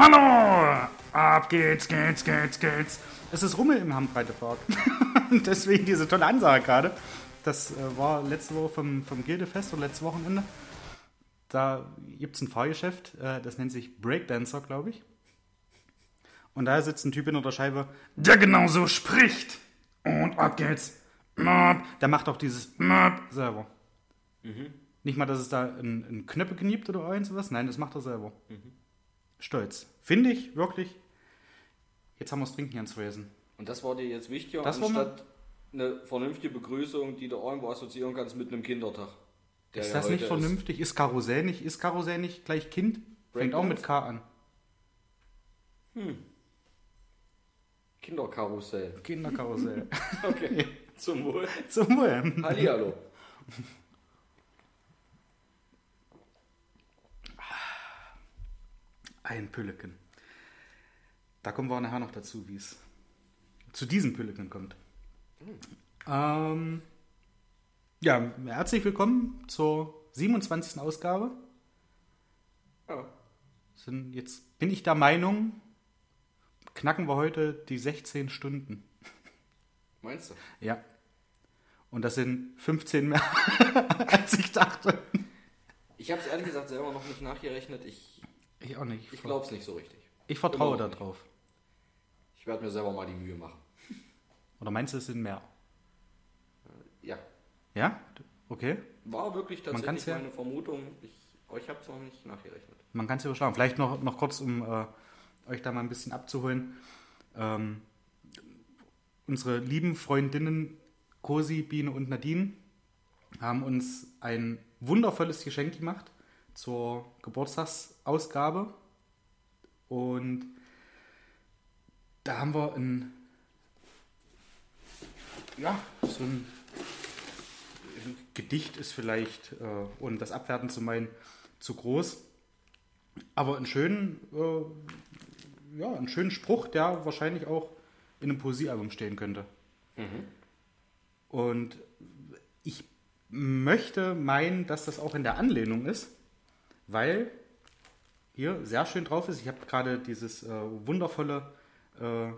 hallo! Ab geht's, geht's, geht's, geht's. Es ist Rummel im Hammbreitepark. Deswegen diese tolle Ansage gerade. Das äh, war letzte Woche vom, vom Gildefest oder letztes Wochenende. Da gibt es ein Fahrgeschäft, äh, das nennt sich Breakdancer, glaube ich. Und da sitzt ein Typ hinter der Scheibe, der genau so spricht. Und ab geht's. Der macht auch dieses selber. Nicht mal, dass es da ein, ein Knöpfe kniept oder irgend sowas. Nein, das macht er selber. Stolz. Finde ich wirklich. Jetzt haben wir das Trinken ganz vergessen. Und das war dir jetzt wichtiger, Das anstatt eine vernünftige Begrüßung, die du irgendwo assoziieren kannst mit einem Kindertag. der Ist das nicht vernünftig? Ist Karussell nicht? Ist Karussell nicht gleich Kind? Fängt auch mit K an. Kinderkarussell. Kinderkarussell. Okay, zum Wohl. Zum Wohl. Hallihallo. Ein Pülleken. Da kommen wir nachher noch dazu, wie es zu diesem Pülleken kommt. Ähm, ja, herzlich willkommen zur 27. Ausgabe. Ja. Sind, jetzt bin ich der Meinung, knacken wir heute die 16 Stunden. Meinst du? Ja. Und das sind 15 mehr, als ich dachte. Ich habe es ehrlich gesagt selber noch nicht nachgerechnet. Ich, Ich auch nicht. ich glaube es nicht so richtig. Ich vertraue noch darauf. Ich werde mir selber mal die Mühe machen. Oder meinst du, es sind mehr? Ja, Ja? Okay. war wirklich Man tatsächlich ja- meine Vermutung. Ich, euch habe es noch nicht nachgerechnet. Man kann es überschlagen. Vielleicht noch, noch kurz, um äh, euch da mal ein bisschen abzuholen. Ähm, unsere lieben Freundinnen Cosi, Biene und Nadine haben uns ein wundervolles Geschenk gemacht zur Geburtstagsausgabe. Und da haben wir ein, ja, so ein Gedicht ist vielleicht, äh, ohne das abwerten zu meinen, zu groß. Aber einen schönen, äh, ja, einen schönen Spruch, der wahrscheinlich auch in einem Poesiealbum stehen könnte. Und ich möchte meinen, dass das auch in der Anlehnung ist, weil hier sehr schön drauf ist. Ich habe gerade dieses äh, wundervolle äh,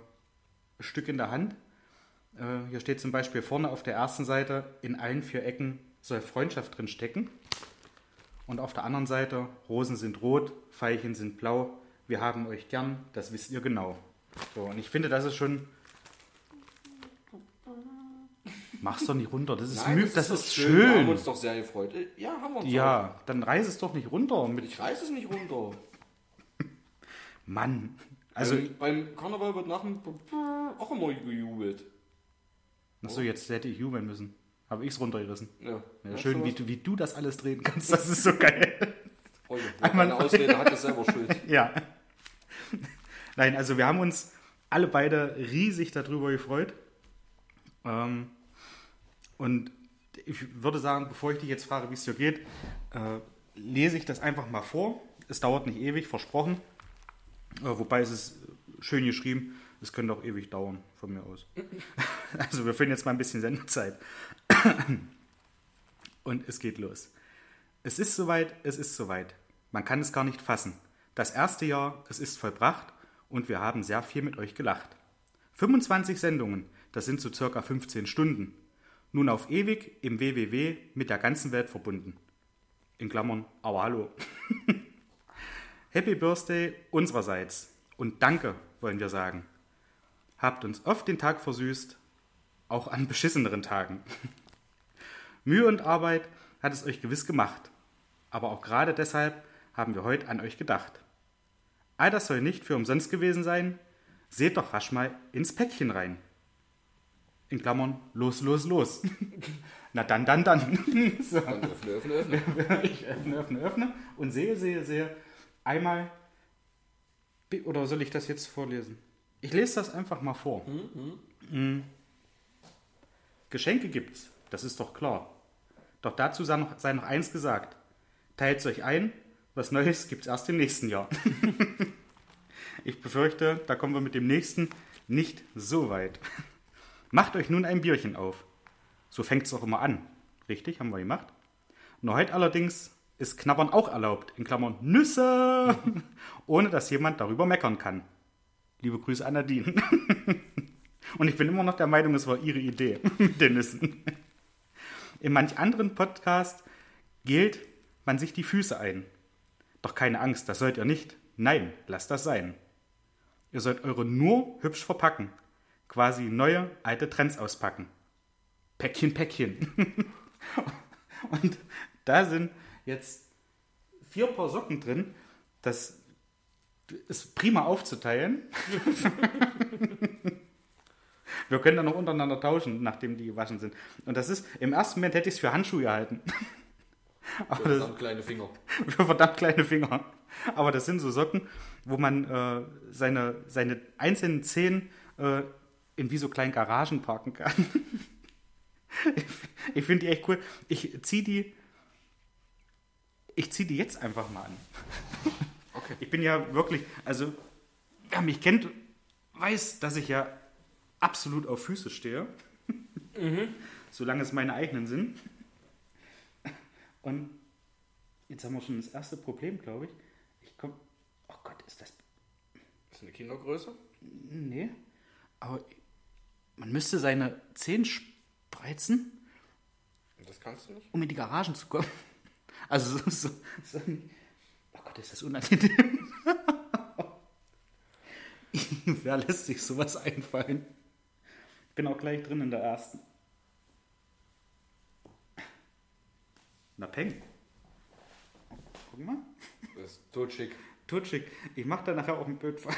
Stück in der Hand. Äh, hier steht zum Beispiel vorne auf der ersten Seite, in allen vier Ecken soll Freundschaft drin stecken. Und auf der anderen Seite, Rosen sind rot, Veilchen sind blau, wir haben euch gern, das wisst ihr genau. So, und ich finde, das ist schon. Mach's doch nicht runter, das ist, mü das doch ist Wir haben schön. uns doch sehr gefreut. Ja, haben wir uns auch. Ja, dann reiß es doch nicht runter. Ich reiß es nicht runter. Mann. Also, beim, beim Karneval wird nach dem auch immer gejubelt. achso, jetzt hätte ich jubeln müssen. Habe ich's runtergerissen. Ja. Ja, schön, wie, du- wie du das alles drehen kannst, das ist so geil. Freunde, Einmal- Meine Ausrede hat es selber schuld. Ja. Nein, also wir haben uns alle beide riesig darüber gefreut. Ähm, und ich würde sagen, bevor ich dich jetzt frage, wie es dir geht, äh, lese ich das einfach mal vor. Es dauert nicht ewig, versprochen. Äh, wobei es ist schön geschrieben. Es könnte auch ewig dauern, von mir aus. Also wir finden jetzt mal ein bisschen Sendezeit. Und es geht los. Es ist soweit, es ist soweit. Man kann es gar nicht fassen. Das erste Jahr, es ist vollbracht und wir haben sehr viel mit euch gelacht. 25 Sendungen, das sind so circa 15 Stunden. Nun auf ewig im WWW mit der ganzen Welt verbunden. In Klammern, aber hallo. Happy Birthday unsererseits und danke, wollen wir sagen. Habt uns oft den Tag versüßt, auch an beschisseneren Tagen. Mühe und Arbeit hat es euch gewiss gemacht. Aber auch gerade deshalb haben wir heute an euch gedacht. All das soll nicht für umsonst gewesen sein. Seht doch rasch mal ins Päckchen rein. In Klammern, los, los, los. Na dann, dann, dann. so. Dann öffne, öffne, öffne. Ich öffne, öffne, öffne und sehe, sehe, sehe. Einmal. Oder soll ich das jetzt vorlesen? Ich lese das einfach mal vor. Mm. Geschenke gibt's, das ist doch klar. Doch dazu sei noch, sei noch eins gesagt. Teilt euch ein, was Neues gibt's erst im nächsten Jahr. ich befürchte, da kommen wir mit dem nächsten nicht so weit. Macht euch nun ein Bierchen auf. So fängt's auch immer an. Richtig, haben wir gemacht. Nur heute allerdings ist Knabbern auch erlaubt, in Klammern Nüsse, ohne dass jemand darüber meckern kann. Liebe Grüße an Nadine. Und ich bin immer noch der Meinung, es war ihre Idee mit den Nüssen. In manch anderen Podcast gilt man sich die Füße ein. Doch keine Angst, das sollt ihr nicht. Nein, lasst das sein. Ihr sollt eure nur hübsch verpacken. Quasi neue, alte Trends auspacken. Päckchen, Päckchen. Und da sind jetzt vier Paar Socken drin. Das ist prima aufzuteilen. Wir können dann noch untereinander tauschen, nachdem die gewaschen sind. Und das ist, im ersten Moment hätte ich es für Handschuhe gehalten. Aber das sind kleine Finger. Für verdammt kleine Finger. Aber das sind so Socken, wo man äh, seine, seine einzelnen Zehen äh, in wie so kleinen Garagen parken kann. ich ich finde die echt cool. Ich ziehe die. Ich ziehe die jetzt einfach mal an. Okay. Ich bin ja wirklich, also wer mich kennt, weiß, dass ich ja absolut auf Füße stehe. Solange es meine eigenen sind. Und jetzt haben wir schon das erste Problem, glaube ich. Ich komme. Oh Gott, ist das. Ist eine Kindergröße? Nee. Aber man müsste seine Zehen spreizen, Das kannst du nicht? um in die Garagen zu kommen. Also so. so, so oh Gott, ist das unangenehm. Wer lässt sich sowas einfallen? Ich bin auch gleich drin in der ersten. Na, Peng. Guck mal. Das ist totschick. Tutschig. Ich mache da nachher auch ein Bild von.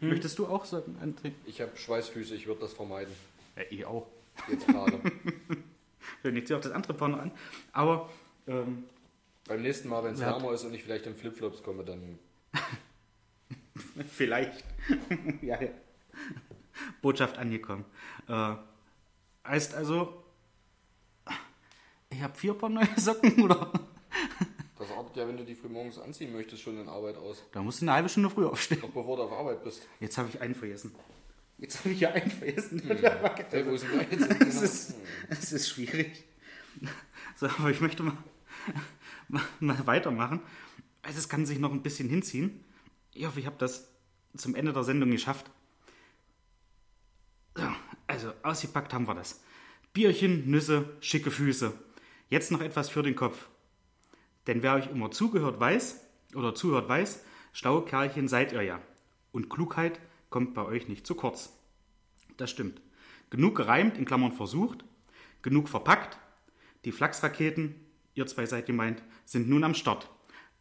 Möchtest du auch sagen, André? Ich habe Schweißfüße, ich würde das vermeiden. Ja, ich auch. Jetzt gerade. Wenn ich ziehe auch das andere Paar noch an. Aber ähm, Beim nächsten Mal, wenn es wärmer ist und ich vielleicht in Flipflops komme, dann. vielleicht. ja, ja. Botschaft angekommen. Äh, heißt also, ich habe vier Paar neue Socken, oder? Ja, wenn du die früh morgens anziehen möchtest, schon in Arbeit aus. Da musst du eine halbe Stunde früher aufstehen. Noch bevor du auf Arbeit bist. Jetzt habe ich einen vergessen. Jetzt habe ich ja einen vergessen. Hey, wo ist denn der jetzt? Es ist, es ist schwierig. So, aber ich möchte mal, mal, mal weitermachen. Also es kann sich noch ein bisschen hinziehen. Ich hoffe, ich habe das zum Ende der Sendung geschafft. So, also ausgepackt haben wir das. Bierchen, Nüsse, schicke Füße. Jetzt noch etwas für den Kopf. Denn wer euch immer zugehört weiß, oder zuhört weiß, schlaue Kerlchen seid ihr ja. Und Klugheit kommt bei euch nicht zu kurz. Das stimmt. Genug gereimt, in Klammern versucht, genug verpackt. Die Flachsraketen, ihr zwei seid gemeint, sind nun am Start.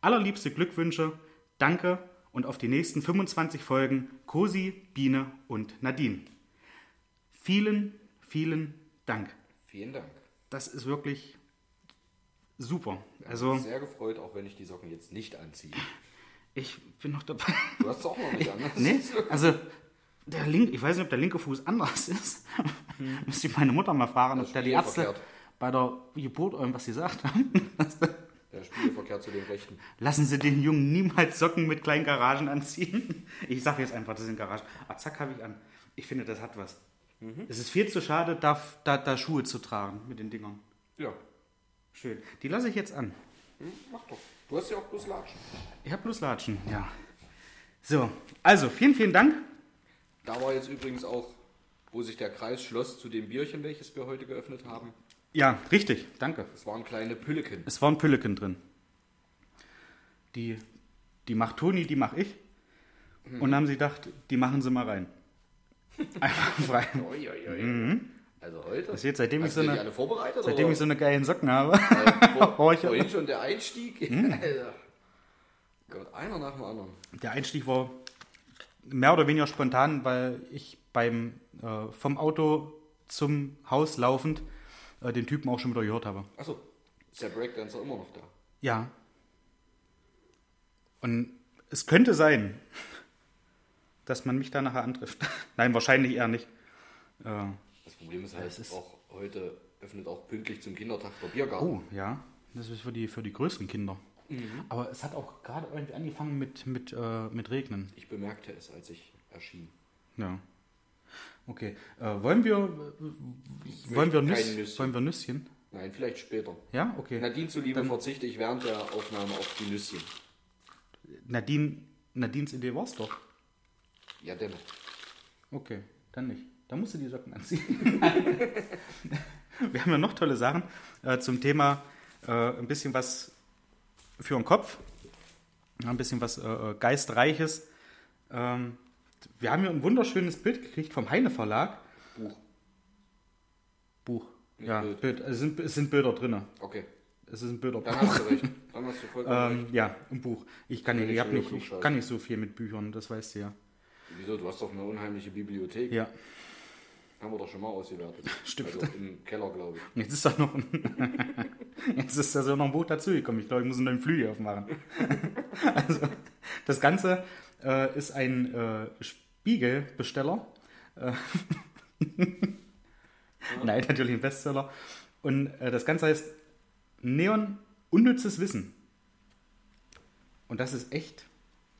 Allerliebste Glückwünsche, danke und auf die nächsten 25 Folgen Cosi, Biene und Nadine. Vielen, vielen Dank. Vielen Dank. Das ist wirklich super. Ich Also, bin sehr gefreut, auch wenn ich die Socken jetzt nicht anziehe. ich bin noch dabei. Du hast es auch noch nicht an. ne? Nee, also der link, ich weiß nicht, ob der linke Fuß anders ist. Müsste ich meine Mutter mal fragen, Das ob der die Ärzte verkehrt. bei der Geburt irgendwas gesagt haben. Der Spiegelverkehr zu den Rechten. Lassen Sie den Jungen niemals Socken mit kleinen Garagen anziehen. Ich sage jetzt einfach, das sind Garagen. Ah, zack, habe ich an. Ich finde, das hat was. Es ist viel zu schade, da, da, da Schuhe zu tragen mit den Dingern. Ja, Schön. Die lasse ich jetzt an. hm, mach doch. Du hast ja auch bloß Latschen. Ich habe bloß Latschen, ja. So, also vielen, vielen Dank. Da war jetzt übrigens auch, wo sich der Kreis schloss zu dem Bierchen, welches wir heute geöffnet haben. Ja, richtig, danke. Es waren kleine Pülleken. Es waren Pülleken drin. Die, die macht Toni, die mache ich. Und dann haben sie gedacht, die machen sie mal rein. Einfach frei. Ui, ui, ui. Also heute? Das jetzt, seitdem ich so eine, seitdem oder? ich so eine geile Socken habe. Äh, vor, Oh, vorhin schon der Einstieg. Hm. Alter. Gott, einer nach dem anderen. Der Einstieg war mehr oder weniger spontan, weil ich beim äh, vom Auto zum Haus laufend äh, den Typen auch schon wieder gehört habe. Achso, ist der Breakdancer immer noch da? Ja. Und es könnte sein, dass man mich da nachher antrifft. Nein, wahrscheinlich eher nicht. Äh, Das Problem ist halt, es ist- auch heute öffnet auch pünktlich zum Kindertag der Biergarten. oh, ja. Das ist für die, für die größeren Kinder. Aber es hat auch gerade irgendwie angefangen mit, mit, äh, mit Regnen. Ich bemerkte es, als ich erschien. Ja. Okay. Äh, wollen wir, äh, wollen, wir Nüss, Nüsschen. wollen wir Nüsschen? Nein, vielleicht später. Ja, okay. Nadine zuliebe verzichte ich während der Aufnahme auf die Nüsschen. Nadine, Nadines Idee war's doch. Ja, dennoch. Okay, dann nicht. Dann musst du die Socken anziehen. Wir haben ja noch tolle Sachen äh, zum Thema äh, ein bisschen was für den Kopf, ein bisschen was äh, Geistreiches. Ähm, wir haben hier ein wunderschönes Bild gekriegt vom Heine Verlag. Buch. Buch. Nicht ja, Bild. Bild. Es, sind, es sind Bilder drin. Okay. Es ist ein Bilderbuch. Dann hast du recht. Dann hast du vollkommen Ähm, recht. ja, ein Buch. Ich kann, ich, schon nicht, ich kann nicht so viel mit Büchern, das weißt du ja. Wieso? Du hast doch eine unheimliche Bibliothek. Ja, Haben wir doch schon mal ausgewertet. Stimmt. Also im Keller, glaube ich. jetzt ist da noch ein, jetzt ist da so noch ein Buch dazugekommen. Ich glaube, ich muss einen neuen Flügel aufmachen. also, das Ganze äh, ist ein äh, Spiegelbesteller. Äh, Nein, natürlich ein Bestseller. Und äh, das Ganze heißt Neon Unnützes Wissen. Und das ist echt,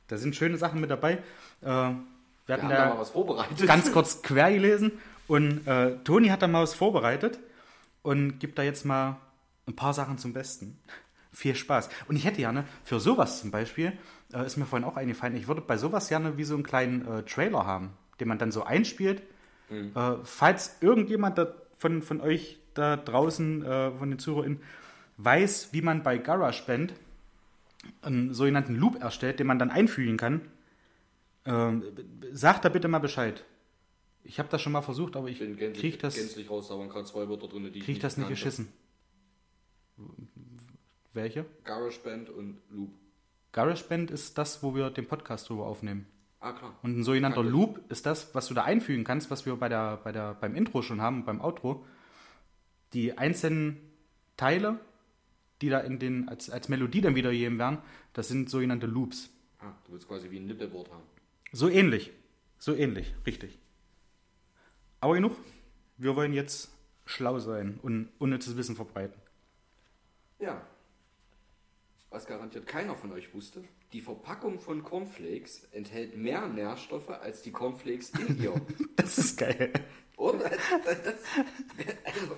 da sind schöne Sachen mit dabei. Äh, wir Wir hatten haben da da mal was vorbereitet. ganz kurz quer gelesen und äh, Toni hat da mal was vorbereitet und gibt da jetzt mal ein paar Sachen zum Besten. Viel Spaß. Und ich hätte gerne für sowas zum Beispiel, äh, ist mir vorhin auch eingefallen, ich würde bei sowas gerne wie so einen kleinen äh, Trailer haben, den man dann so einspielt. Äh, falls irgendjemand da von, von euch da draußen, äh, von den ZuhörerInnen, weiß, wie man bei GarageBand einen sogenannten Loop erstellt, den man dann einfügen kann, ähm, sagt da bitte mal Bescheid. Ich habe das schon mal versucht, aber ich Ich kriege das, gänzlich raus, da waren gerade zwei Wörter drin, die ich krieg das nicht kannte. geschissen. Welche? GarageBand und Loop. GarageBand ist das, wo wir den Podcast drüber aufnehmen. Ah, klar. Und ein sogenannter Danke. Loop ist das, was du da einfügen kannst, was wir bei der, bei der, beim Intro schon haben, beim Outro. Die einzelnen Teile, die da in den, als, als Melodie dann wiedergegeben werden, das sind sogenannte Loops. Ah, du willst quasi wie ein Nippelboard haben. So ähnlich. So ähnlich, richtig. Aber genug. Wir wollen jetzt schlau sein und unnützes Wissen verbreiten. Ja. Was garantiert keiner von euch wusste, die Verpackung von Cornflakes enthält mehr Nährstoffe als die Cornflakes in ihr. Das ist geil. Oder? Das, das, also,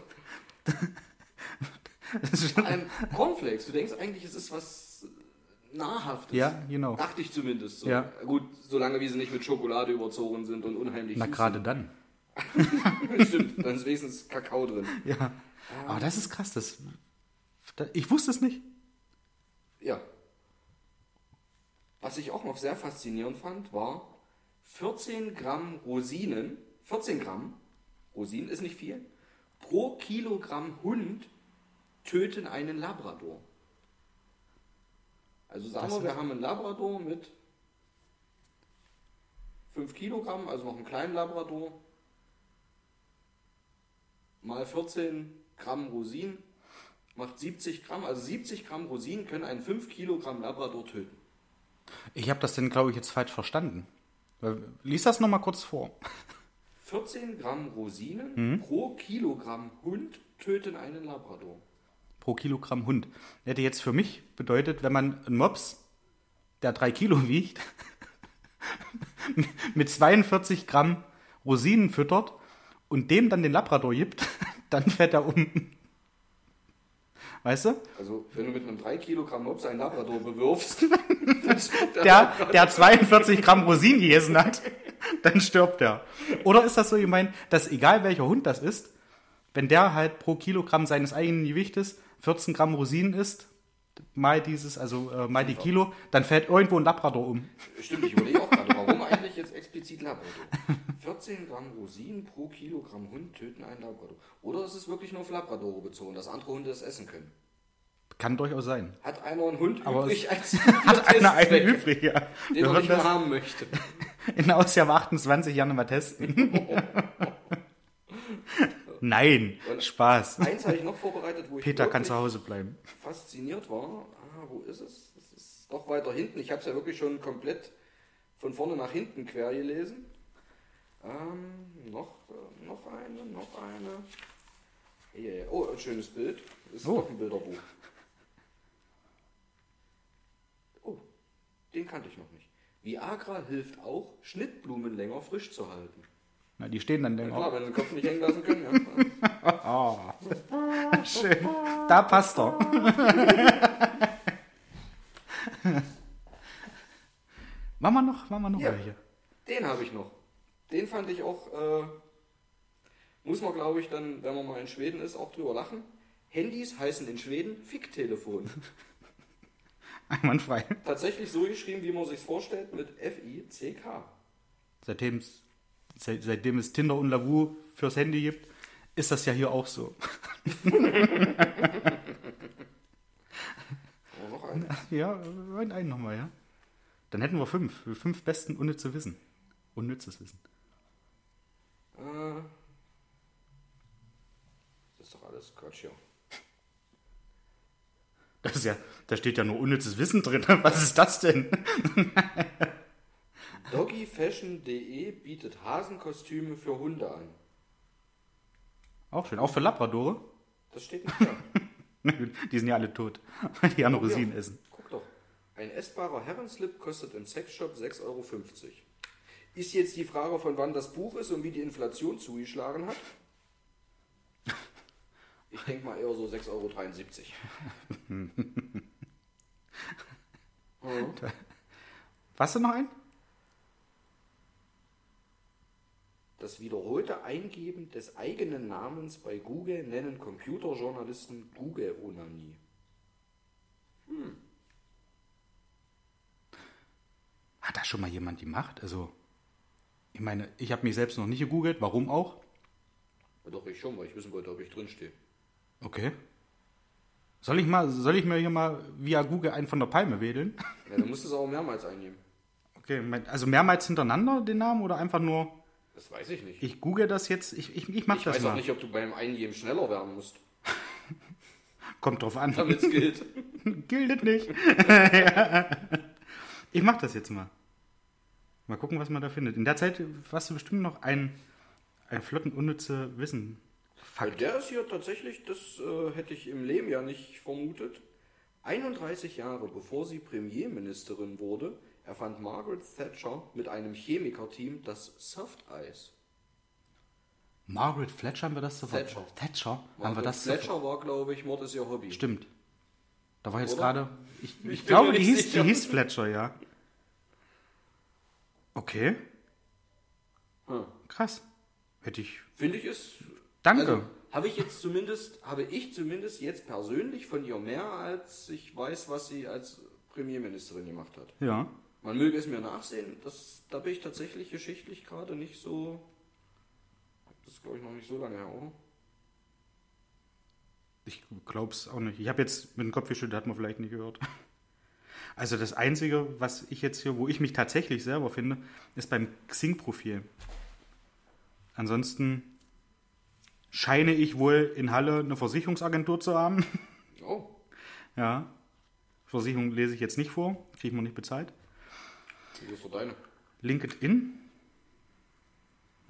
Das ist allem Cornflakes, du denkst eigentlich, es ist was Nahrhaftes. Ja, genau. Dachte ich zumindest. So. Ja. Gut, solange wie sie nicht mit Schokolade überzogen sind und unheimlich Na, gerade dann. Stimmt, dann ist wenigstens Kakao drin. Ja. Aber das ist krass. Das, da, ich wusste es nicht. Ja. Was ich auch noch sehr faszinierend fand, war 14 Gramm Rosinen, 14 Gramm, Rosinen ist nicht viel, pro Kilogramm Hund töten einen Labrador. Also sagen Das wir, wir haben einen Labrador mit 5 Kilogramm, also noch einen kleinen Labrador, mal 14 Gramm Rosinen, macht 70 Gramm, also 70 Gramm Rosinen können einen 5 Kilogramm Labrador töten. Ich habe das denn, glaube ich, jetzt falsch verstanden. Lies das nochmal kurz vor. 14 Gramm Rosinen Mhm. pro Kilogramm Hund töten einen Labrador. Pro Kilogramm Hund. Hätte jetzt für mich bedeutet, wenn man einen Mops, der drei Kilo wiegt, mit 42 Gramm Rosinen füttert und dem dann den Labrador gibt, dann fährt er um. Weißt du? Also, wenn du mit einem 3 Kilogramm Mops einen Labrador bewirfst, Der, der 42 Gramm Rosinen gegessen hat, dann stirbt er. Oder ist das so gemeint, dass egal welcher Hund das ist, wenn der halt pro Kilogramm seines eigenen Gewichtes 14 Gramm Rosinen isst, mal dieses, also äh, mal die Kilo, dann fällt irgendwo ein Labrador um. Stimmt, ich überlege auch gerade, warum eigentlich jetzt explizit Labrador? 14 Gramm Rosinen pro Kilogramm Hund töten einen Labrador. Oder ist es wirklich nur auf Labradore bezogen, dass andere Hunde es essen können? Kann durchaus sein. Hat einer einen Hund Aber übrig als Hat einer einen übrig, ja. den er nicht mehr haben möchte? in Ausgabe 28 gerne mal testen. Nein, Spaß. Eins habe ich noch vorbereitet, wo ich Peter kann wirklich zu Hause bleiben. fasziniert war. Ah, wo ist es? Es ist doch weiter hinten. Ich habe es ja wirklich schon komplett von vorne nach hinten quer gelesen. Ähm, noch, äh, noch eine, noch eine. Ja, ja. Oh, ein schönes Bild. Ist Oh. doch ein Bilderbuch. Oh, den kannte ich noch nicht. Viagra hilft auch, Schnittblumen länger frisch zu halten. Na, die stehen dann Ja, länger. klar, wenn sie den Kopf nicht hängen lassen können. Ja. Schön. Da passt er. machen wir noch, machen wir noch Ja. welche. Den habe ich noch. Den fand ich auch, äh, muss man glaube ich dann, wenn man mal in Schweden ist, auch drüber lachen. Handys heißen in Schweden Ficktelefon. Einwandfrei. Tatsächlich so geschrieben, wie man sich vorstellt, mit F-I-C-K. Seitdem, seit, seitdem es Tinder und Lavu fürs Handy gibt, ist das ja hier auch so. Oh, noch einen. Ja, einen, einen nochmal, ja. Dann hätten wir fünf. Fünf besten unnütze Wissen. Unnützes Wissen. Äh, das ist doch alles Quatsch hier. Das ist ja, da steht ja nur unnützes Wissen drin. Was ist das denn? Doggyfashion.de bietet Hasenkostüme für Hunde an. Auch schön. Auch für Labradore. Das steht nicht da. Die sind ja alle tot, weil die ja nur ja. Rosinen essen. Guck doch. Ein essbarer Herrenslip kostet im Sexshop 6,50 Euro. Ist jetzt die Frage, von wann das Buch ist und wie die Inflation zugeschlagen hat? Ich denke mal eher so 6,73 Euro. Mhm. Was denn noch ein? Das wiederholte Eingeben des eigenen Namens bei Google nennen Computerjournalisten Google-Onanie. Hat da schon mal jemand gemacht? Also, ich meine, ich habe mich selbst noch nicht gegoogelt. Warum auch? Ja, doch, ich schon, weil ich wissen wollte, ob ich drinstehe. Okay. Soll ich mal, soll ich mir hier mal via Google einen von der Palme wählen? Ja, dann musst du es auch mehrmals eingeben. Okay, also mehrmals hintereinander den Namen oder einfach nur, Das weiß ich nicht. ich google das jetzt, ich, ich, ich mach Ich das weiß auch mal. nicht, ob du beim Eingeben schneller werden musst, Kommt drauf an. damit es gilt. Gildet nicht. Ja. Ich mach das jetzt mal. Mal gucken, was man da findet. In der Zeit hast du bestimmt noch ein, ein flotten, unnütze Wissen. Weil der ist hier tatsächlich, das äh, hätte ich im Leben ja nicht vermutet. 31 Jahre bevor sie Premierministerin wurde, erfand Margaret Thatcher mit einem Chemikerteam das Soft Eis. Margaret Fletcher haben wir das sofort. Thatcher. Thatcher haben wir Margaret das Thatcher sofort. war, glaube ich, Mord ist ihr Hobby. Stimmt. Da war jetzt gerade. Ich, ich, Ich glaube, die hieß, die hieß Fletcher, ja. Okay, Hm. krass. Hätte ich. Finde ich es. Danke. Also, habe ich jetzt zumindest, habe ich zumindest jetzt persönlich von ihr mehr, als ich weiß, was sie als Premierministerin gemacht hat. Ja. Man möge es mir nachsehen, das, da bin ich tatsächlich geschichtlich gerade nicht so. Das ist, glaube ich, noch nicht so lange her, oder? Ich glaube es auch nicht. Ich habe jetzt mit dem Kopf geschüttelt, hat man vielleicht nicht gehört. Also das Einzige, was ich jetzt hier, wo ich mich tatsächlich selber finde, ist beim Xing-Profil. Ansonsten scheine ich wohl in Halle eine Versicherungsagentur zu haben. Oh, Ja. Versicherung lese ich jetzt nicht vor, kriege man nicht bezahlt. wie ist doch deine? LinkedIn.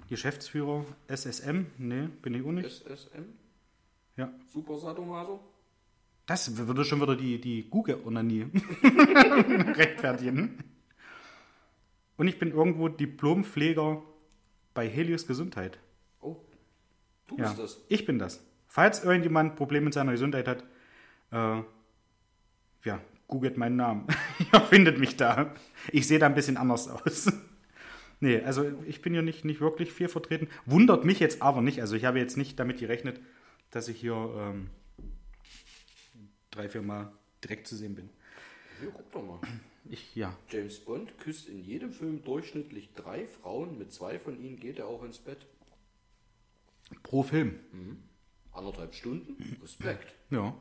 Geschäftsführer SSM. Nee, bin ich auch nicht. SSM? Ja. Super Sadomaso? Das würde schon wieder die, die Google-Onanie rechtfertigen. Und ich bin irgendwo Diplompfleger bei Helios Gesundheit. Oh, du Ja, bist das. ich bin das. Falls irgendjemand Probleme mit seiner Gesundheit hat, äh, ja, googelt meinen Namen. Ihr findet mich da. Ich sehe da ein bisschen anders aus. nee, also ich bin hier nicht, nicht wirklich viel vertreten. Wundert mich jetzt aber nicht. Also ich habe jetzt nicht damit gerechnet, dass ich hier ähm, drei, vier Mal direkt zu sehen bin. Hier, guck doch mal. Ich, ja. James Bond küsst in jedem Film durchschnittlich drei Frauen. Mit zwei von ihnen geht er auch ins Bett. Pro Film. Anderthalb Stunden? Respekt. Ja.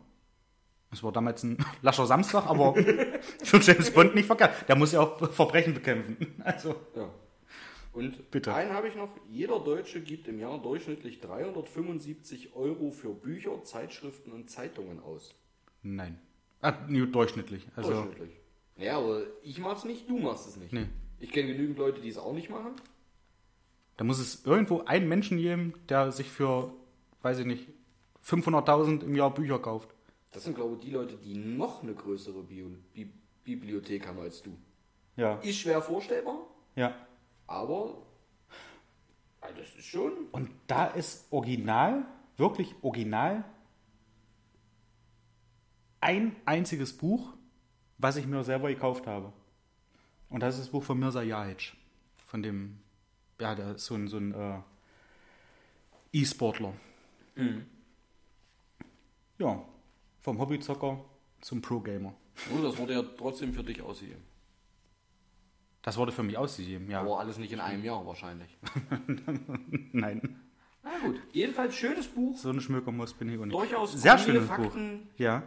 Das war damals ein lascher Samstag, aber für James Bond nicht verkehrt. Der muss ja auch Verbrechen bekämpfen. Also, Ja. Und Bitte. einen habe ich noch. Jeder Deutsche gibt im Jahr durchschnittlich 375 Euro für Bücher, Zeitschriften und Zeitungen aus. Nein. Ah, durchschnittlich. Also, Durchschnittlich. Ja, aber ich mach's nicht, du machst es nicht. Nee. Ich kenne genügend Leute, die es auch nicht machen. da muss es irgendwo einen Menschen geben, der sich für, weiß ich nicht, 500.000 im Jahr Bücher kauft. Das sind, glaube ich, die Leute, die noch eine größere Bio Bi Bibliothek haben als du. Ja. Ist schwer vorstellbar, Ja. aber das ist schon. Und da ist original, wirklich original, ein einziges Buch, was ich mir selber gekauft habe. Und das ist das Buch von Mirza Jahic. Von dem, ja, der ist so ein, so ein äh, E-Sportler. Ja, vom Hobbyzocker zum Pro-Gamer. Und das wurde ja trotzdem für dich ausgegeben. Das wurde für mich ausgegeben, ja. Aber alles nicht in einem Jahr wahrscheinlich. Nein, Na gut. Jedenfalls schönes Buch. so ein Schmökermus bin ich nicht. Durchaus Sehr schönes Buch. Fakten, Ja.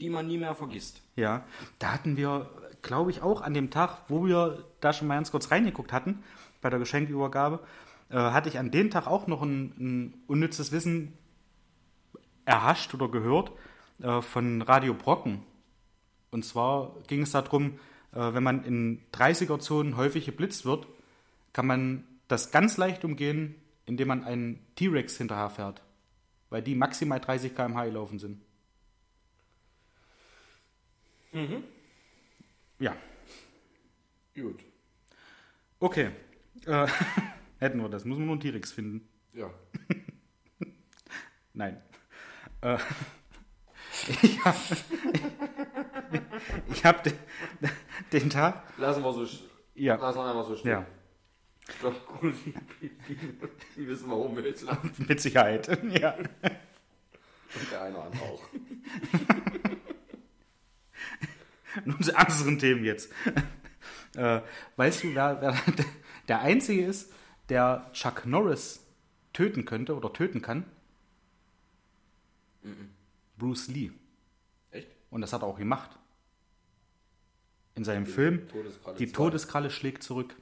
Die man nie mehr vergisst. Ja, da hatten wir, glaube ich, auch an dem Tag, wo wir da schon mal ganz kurz reingeguckt hatten, bei der Geschenkübergabe, äh, hatte ich an dem Tag auch noch ein, ein unnützes Wissen erhascht oder gehört äh, von Radio Brocken. Und zwar ging es darum, äh, wenn man in 30er-Zonen häufig geblitzt wird, kann man das ganz leicht umgehen, indem man einen T-Rex hinterherfährt, weil die maximal 30 km/h gelaufen sind. Ja, Gut. Okay. Äh, hätten wir das. Muss man nur einen T-Rex finden. Ja. Nein. Äh, ich habe hab den, den Tag. Lassen wir so. Ja. Lassen wir einfach so stehen. Ja, Ich glaube, die, die, die wissen, warum wir jetzt lachen. mit Sicherheit. Ja. Und der eine oder andere auch. Nun zu ernsteren Themen jetzt. Äh, weißt du, wer, wer der Einzige ist, der Chuck Norris töten könnte oder töten kann? Bruce Lee. Echt? Und das hat er auch gemacht. In seinem Film Todeskralle Die. Todeskralle schlägt zurück.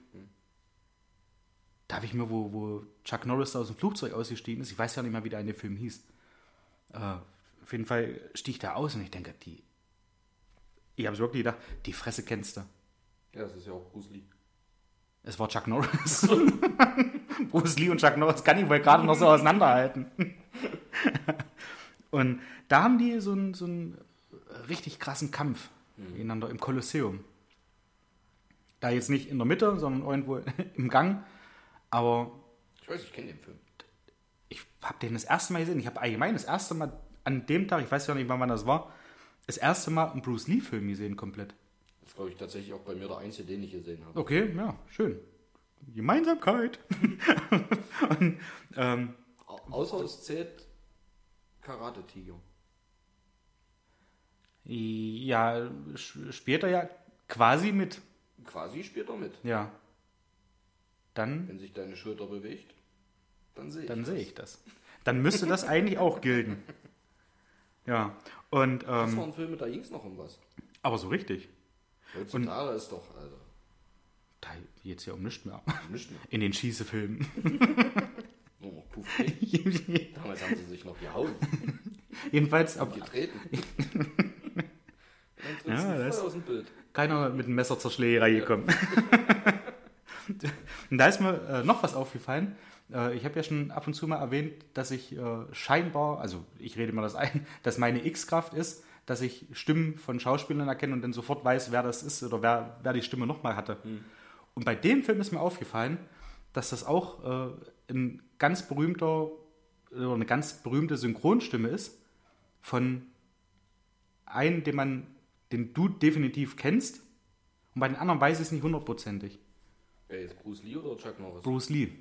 Da habe ich mir, wo, wo Chuck Norris aus dem Flugzeug ausgestiegen ist, ich weiß ja nicht mal, wie der in dem Film hieß. Äh, auf jeden Fall stieg der aus und ich denke, die. Ich habe es wirklich gedacht, die Fresse kennst du. Ja, das ist ja auch Bruce Lee. Es war Chuck Norris. Bruce Lee und Chuck Norris kann ich wohl gerade noch so auseinanderhalten. und da haben die so einen, so einen richtig krassen Kampf gegeneinander im Kolosseum. Da jetzt nicht in der Mitte, sondern irgendwo im Gang. Aber Ich weiß, ich kenne den Film. ich habe den das erste Mal gesehen. Ich habe allgemein das erste Mal an dem Tag, ich weiß ja nicht wann das war, das erste Mal einen Bruce Lee-Film gesehen komplett. Das glaube ich, tatsächlich auch bei mir der einzige, den ich gesehen habe. Okay, ja, schön. Gemeinsamkeit. und, ähm, Au- Außer es zählt Karate-Tiger. Ja, sch- spielt er ja quasi mit. Quasi spielt er mit. Ja. Dann, Wenn sich deine Schulter bewegt, dann sehe ich dann das. sehe ich das. Dann müsste das eigentlich auch gelten. Ja. Und, Das war ähm, ein Film, da ging es noch um was. aber so richtig. Heutzutage ist doch, also, Da geht's ja um nichts mehr. nicht mehr. In den Schießefilmen. Nur noch Puff Damals haben sie sich noch gehauen Jedenfalls, und getreten. Dann Ja, das- voll aus dem Bild. keiner mit dem Messer zur Schlägerei gekommen. und da ist mir äh, noch was aufgefallen. Äh, ich habe ja schon ab und zu mal erwähnt, dass ich äh, scheinbar, also ich rede mir das ein, dass meine X-Kraft ist, dass ich Stimmen von Schauspielern erkenne und dann sofort weiß, wer das ist oder wer, wer die Stimme nochmal hatte. Und bei dem Film ist mir aufgefallen, dass das auch äh, ein ganz berühmter oder eine ganz berühmte Synchronstimme ist von einem, den man, den du definitiv kennst. Und bei den anderen weiß ich es nicht hundertprozentig. Wer jetzt Bruce Lee oder Chuck Norris? Bruce Lee.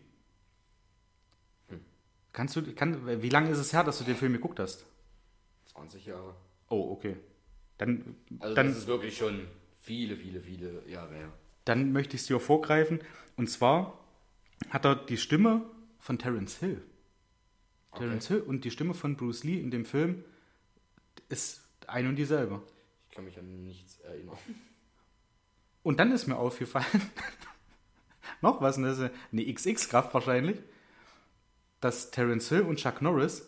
Kannst du, kann, wie lange ist es her, dass du den Film geguckt hast? 20 Jahre. Oh, okay. Dann, Also dann, das ist wirklich schon viele, viele, viele Jahre her. dann möchte ich es dir vorgreifen. Und zwar hat er die Stimme von Terence Hill. Terence Hill und die Stimme von Bruce Lee in dem Film ist ein und dieselbe. Ich kann mich an nichts erinnern. Und dann ist mir aufgefallen, noch was, ne, eine XX-Kraft wahrscheinlich, dass Terence Hill und Chuck Norris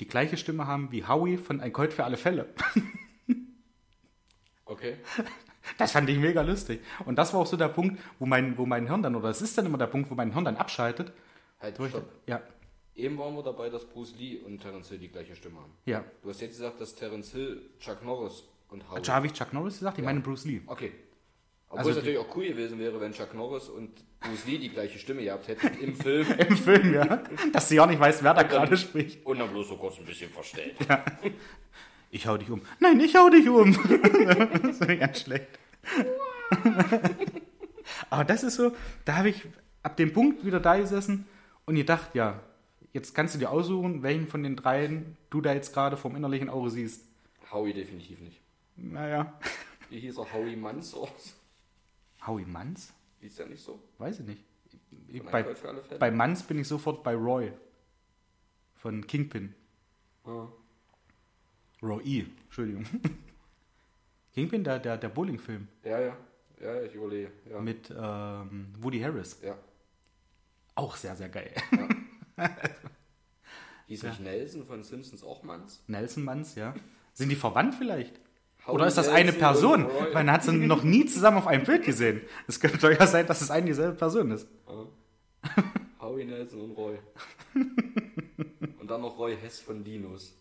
die gleiche Stimme haben wie Howie von Ein Colt für alle Fälle. Okay. Das fand ich mega lustig. Und das war auch so der Punkt, wo mein, wo mein Hirn dann, oder es ist dann immer der Punkt, wo mein Hirn dann abschaltet. Halt, stopp. ja, Eben waren wir dabei, dass Bruce Lee und Terence Hill die gleiche Stimme haben. ja. Du hast jetzt gesagt, dass Terence Hill, Chuck Norris und Howard. Also habe ich Chuck Norris gesagt? Ich meine Bruce Lee. Okay. Obwohl Also es natürlich auch cool gewesen wäre, wenn Chuck Norris und Bruce Lee die gleiche Stimme gehabt hätten im Film. Im Film, ja. Dass du ja nicht weißt, wer da gerade spricht. Und dann bloß so kurz ein bisschen verstellt. Ich hau dich um. Nein, ich hau dich um. das ist ganz schlecht. Aber das ist so, da habe ich ab dem Punkt wieder da gesessen und gedacht, ja, jetzt kannst du dir aussuchen, welchen von den dreien du da jetzt gerade vom innerlichen Auge siehst. Howie definitiv nicht. Naja. Wie hieß er? Howie Manns? Oh, Howie Manns? Hieß der nicht so? Weiß ich nicht. Ich, Von bei, bei Manns bin ich sofort bei Roy. Von Kingpin. Ah. Roy. Entschuldigung. Kingpin, der, der, der Bowling-Film Ja, ja. Ja, ich überlege. Ja. mit ähm, Woody Harris. ja. Auch sehr, sehr geil. Hieß nicht Nelson von Simpsons auch Manns? Nelson Manns, ja. Sind die verwandt vielleicht? Oder ist das eine Person? Man hat sie noch nie zusammen auf einem Bild gesehen. Es könnte doch ja sein, dass es eine dieselbe Person ist. Ah. Howie Nelson und Roy. und dann noch Roy Hess von Dinos.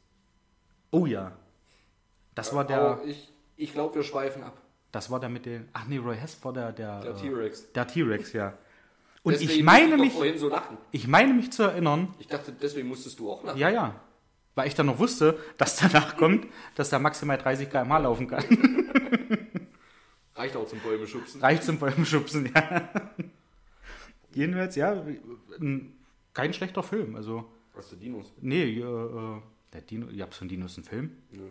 Oh ja. Das war der, ich, ich glaube, wir schweifen ab. das war der mit den, ach nee, Roy Hess war der, der, Der äh, T-Rex. der T-Rex, ja. Und Deswegen ich meine mich, vorhin so lachen. ich meine mich zu erinnern, Ich dachte, deswegen musstest du auch lachen. ja, ja, weil ich dann noch wusste, dass danach kommt, dass der maximal 30 km/h laufen kann. Reicht auch zum Bäume schubsen. Reicht zum Bäumenschubsen, ja. Jedenfalls, ja, ein- kein schlechter Film. Also, Was für Dinos? nee, äh, äh, der Dino, ihr habt von Dinos einen Film? Nö.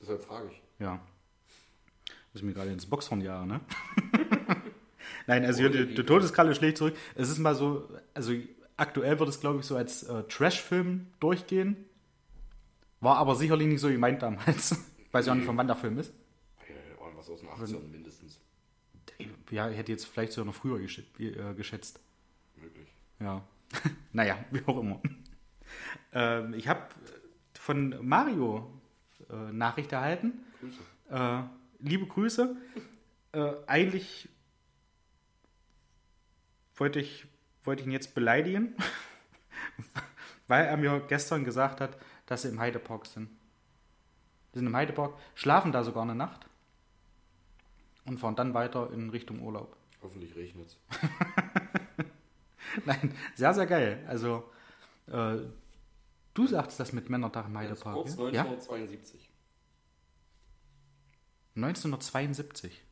Deshalb frage ich. Ja. Muss ich mir gerade ins Boxhorn jagen, ne? Nein, also die, die Todeskralle schlägt zurück. Es ist mal so, also aktuell wird es, glaube ich, so als äh, Trash-Film durchgehen. War aber sicherlich nicht so gemeint damals. Weiß ja auch nicht, von wann der Film ist. Ja, irgendwas aus den 18 mindestens. Ja, ich hätte jetzt vielleicht sogar noch früher gesch äh, geschätzt. Möglich. Ja. naja, wie auch immer. Ähm, ich habe von Mario äh, Nachricht erhalten. Grüße. Äh, liebe Grüße. Äh, eigentlich wollte ich, wollte ich ihn jetzt beleidigen, weil er mir gestern gesagt hat, dass sie im Heidepark sind. Wir sind im Heidepark, schlafen da sogar eine Nacht und fahren dann weiter in Richtung Urlaub. Hoffentlich regnet's. Nein, sehr, sehr geil. Also, äh, du sagst das mit Männertag im Heidepark. kurz, ja? 1972. 1972.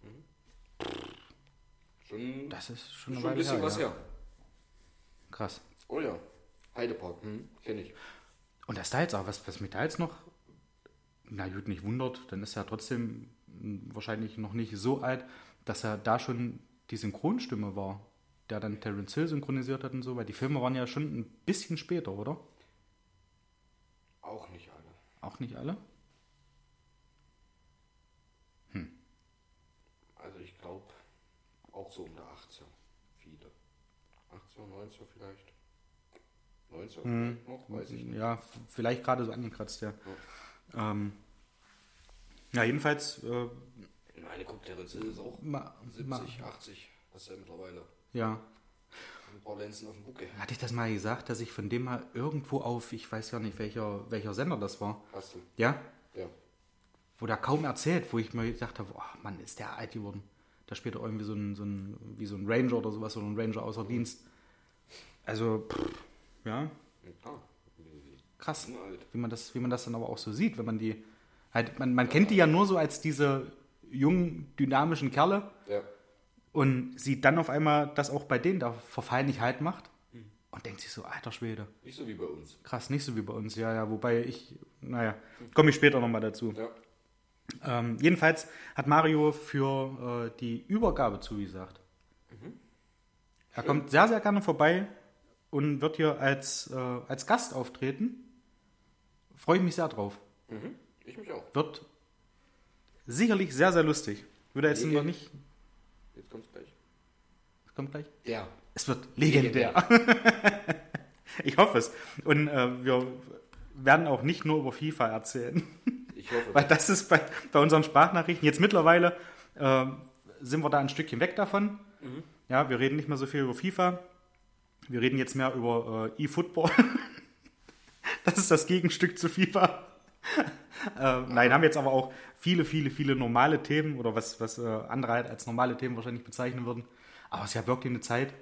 Schon, Das ist schon schon ein bisschen her. was ja. her. Krass. Oh ja. Heidepark, hm, kenne ich. Und das da jetzt auch, was, was mich da jetzt noch, na gut, nicht wundert, dann ist er trotzdem wahrscheinlich noch nicht so alt, dass er da schon die Synchronstimme war, der dann Terence Hill synchronisiert hat und so, weil die Filme waren ja schon ein bisschen später, oder? Auch nicht alle. Auch nicht alle? Also ich glaube, auch so um der 18. Viele. 18, 19 vielleicht. 19 vielleicht noch, weiß ich nicht. Ja, vielleicht gerade so angekratzt, ja. Ähm, ja, jedenfalls, äh, meine, guck, Terence Hill ist auch ma, 70, ma, 80. Das ist ja mittlerweile. ja. Ein paar Lenzen auf dem Buckel. Hatte ich das mal gesagt, dass ich von dem mal irgendwo auf, ich weiß ja nicht, welcher, welcher Sender das war. Hast du? Ja? Ja. Wo der kaum erzählt, wo ich mir gedacht habe, oh Mann, ist der alt geworden. Da spielt er irgendwie so ein, so ein, wie so ein Ranger oder sowas, oder ein Ranger außer Dienst. Also, pff, ja, ja krass, wie man, das, wie man das dann aber auch so sieht, wenn man die, halt, man, man kennt die ja nur so als diese jungen, dynamischen Kerle Ja. und sieht dann auf einmal, dass auch bei denen der Verfall nicht halt macht und denkt sich so, alter Schwede, Nicht so wie bei uns. krass, nicht so wie bei uns, ja, ja, wobei ich, naja, komme ich später nochmal dazu. Ja. Ähm, jedenfalls hat Mario für äh, die Übergabe zugesagt. Er kommt sehr, sehr gerne vorbei und wird hier als, äh, als Gast auftreten. Freue ich mich sehr drauf. Mhm. Ich mich auch. Wird sicherlich sehr, sehr lustig. Würde jetzt Nee. noch nicht. Jetzt kommt's gleich. Kommt gleich. Der. Es wird legendär. ich hoffe es. Und äh, wir werden auch nicht nur über FIFA erzählen. Ich hoffe. Weil das ist bei, bei unseren Sprachnachrichten jetzt mittlerweile äh, sind wir da ein Stückchen weg davon. Ja, wir reden nicht mehr so viel über FIFA. Wir reden jetzt mehr über äh, E-Football. das ist das Gegenstück zu FIFA. äh, nein, haben jetzt aber auch viele, viele, viele normale Themen oder was, was äh, andere halt als normale Themen wahrscheinlich bezeichnen würden. Aber es ist ja wirklich eine Zeit,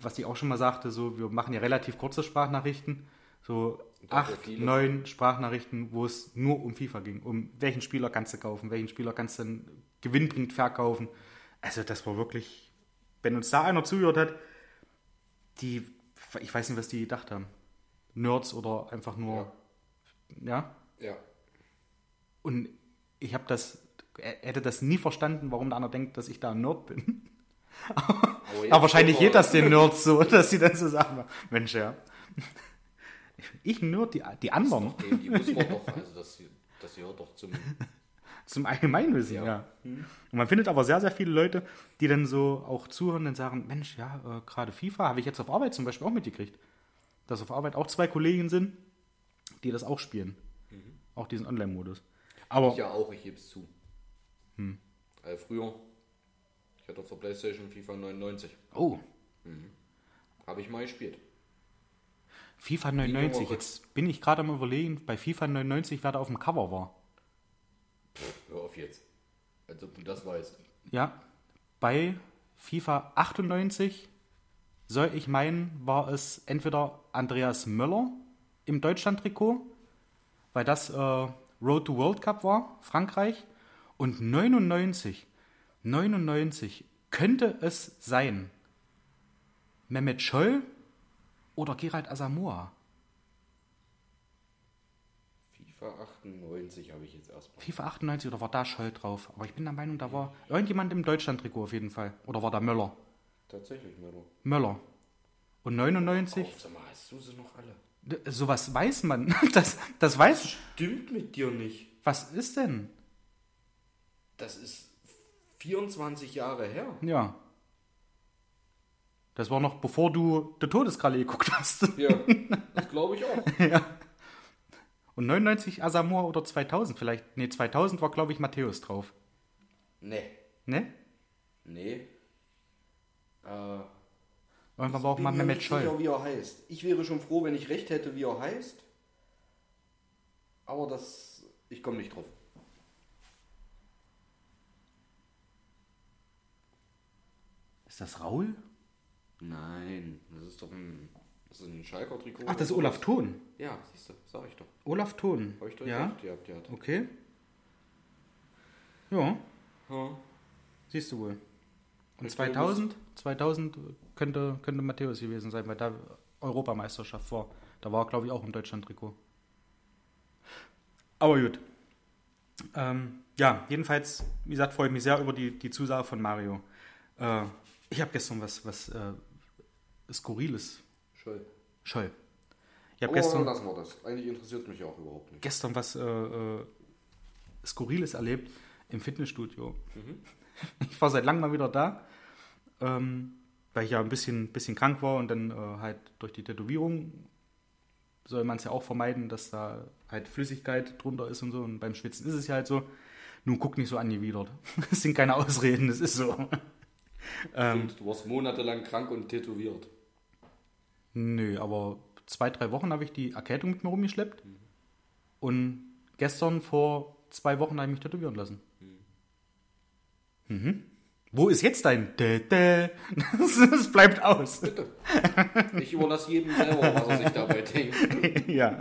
was ich auch schon mal sagte, so wir machen ja relativ kurze Sprachnachrichten, so acht, neun Sprachnachrichten, wo es nur um FIFA ging, um welchen Spieler kannst du kaufen, welchen Spieler kannst du dann gewinnbringend verkaufen. Also das war wirklich, wenn uns da einer zugehört hat, die, ich weiß nicht, was die gedacht haben. Nerds oder einfach nur, ja. Ja. Und ich habe das, hätte das nie verstanden, warum der andere denkt, dass ich da ein Nerd bin. Aber, Aber wahrscheinlich geht das den Nerds so, dass sie dann so sagen, Mensch, ja. Ich Nerd, die, die anderen. Okay, die muss man doch, also das, das gehört doch zum. Zum Allgemeinwissen, ja. Ja. Und man findet aber sehr, sehr viele Leute, die dann so auch zuhören und sagen, Mensch, ja, äh, gerade FIFA habe ich jetzt auf Arbeit zum Beispiel auch mitgekriegt. Dass auf Arbeit auch zwei Kollegen sind, die das auch spielen. Auch diesen Online-Modus. Aber Ich ja auch, ich gebe es zu. Also früher, ich hatte auf der Playstation FIFA 99. oh, Habe ich mal gespielt. FIFA Wie 99, Nummer jetzt bin ich gerade am überlegen, bei FIFA 99, wer da auf dem Cover war. Hör auf jetzt. Als ob du das weißt. Ja, bei FIFA 98 soll ich meinen, war es entweder Andreas Möller im Deutschland-Trikot, weil das äh, Road to World Cup war, Frankreich, und 99, 99 könnte es sein Mehmet Scholl oder Gerald Asamoah. FIFA 98 habe ich jetzt erstmal. FIFA 98 oder war da Scholl drauf? Aber ich bin der Meinung, da war irgendjemand im Deutschland-Trikot auf jeden Fall. Oder war da Möller? Tatsächlich, Melo. Möller. Und 99, Auf, sag mal, hast du sie noch alle? D- Sowas weiß man. Das, das weiß. Stimmt mit dir nicht. Was ist denn? Das ist 24 Jahre her. Ja. Das war noch bevor du der Todeskralle geguckt hast. Ja, das glaube ich auch. Und 99 Asamoah oder 2000 vielleicht. Nee, 2000 war, glaube ich, Matthäus drauf. Nee. Ne? Nee. Äh, Irgendwann war auch bin mal Mehmet Scholl. sicher, wie er heißt. Ich wäre schon froh, wenn ich recht hätte, wie er heißt. Aber das. Ich komme nicht drauf. Ist das Raul? Nein, das ist doch ein. Das ist ein Schalker Trikot. Ach, das ist Olaf Thon. Ja, siehst du, sag ich doch. Olaf Thon. Hab ich doch Ja, gesagt, ihr habt, ihr habt. okay. Ja, Ja. siehst du wohl. Und Ich 2000, 2000 könnte, könnte Matthäus gewesen sein, weil da Europameisterschaft war. Da war er, glaube ich, auch im Deutschland-Trikot. Aber gut. Ähm, ja, jedenfalls, wie gesagt, freue ich mich sehr über die, die Zusage von Mario. Äh, ich habe gestern was, was äh, Skurriles. Schön. Scholl. Ich habe Aber gestern, lassen wir das. Eigentlich interessiert mich auch überhaupt nicht. gestern was äh, äh, Skurriles erlebt im Fitnessstudio. Ich war seit langem mal wieder da, ähm, weil ich ja ein bisschen, bisschen krank war und dann äh, halt durch die Tätowierung soll man es ja auch vermeiden, dass da halt Flüssigkeit drunter ist und so. Und beim Schwitzen ist es ja halt so. Nun guck nicht so angewidert. Das sind keine Ausreden, das ist so. Ähm, Und du warst monatelang krank und tätowiert. Nö, aber zwei, drei Wochen habe ich die Erkältung mit mir rumgeschleppt. Und gestern vor zwei Wochen habe ich mich tätowieren lassen. Mhm. Wo ist jetzt dein Dä, Dä? Das, das bleibt aus. Bitte. Ich überlasse jedem selber, was er sich dabei denkt. ja.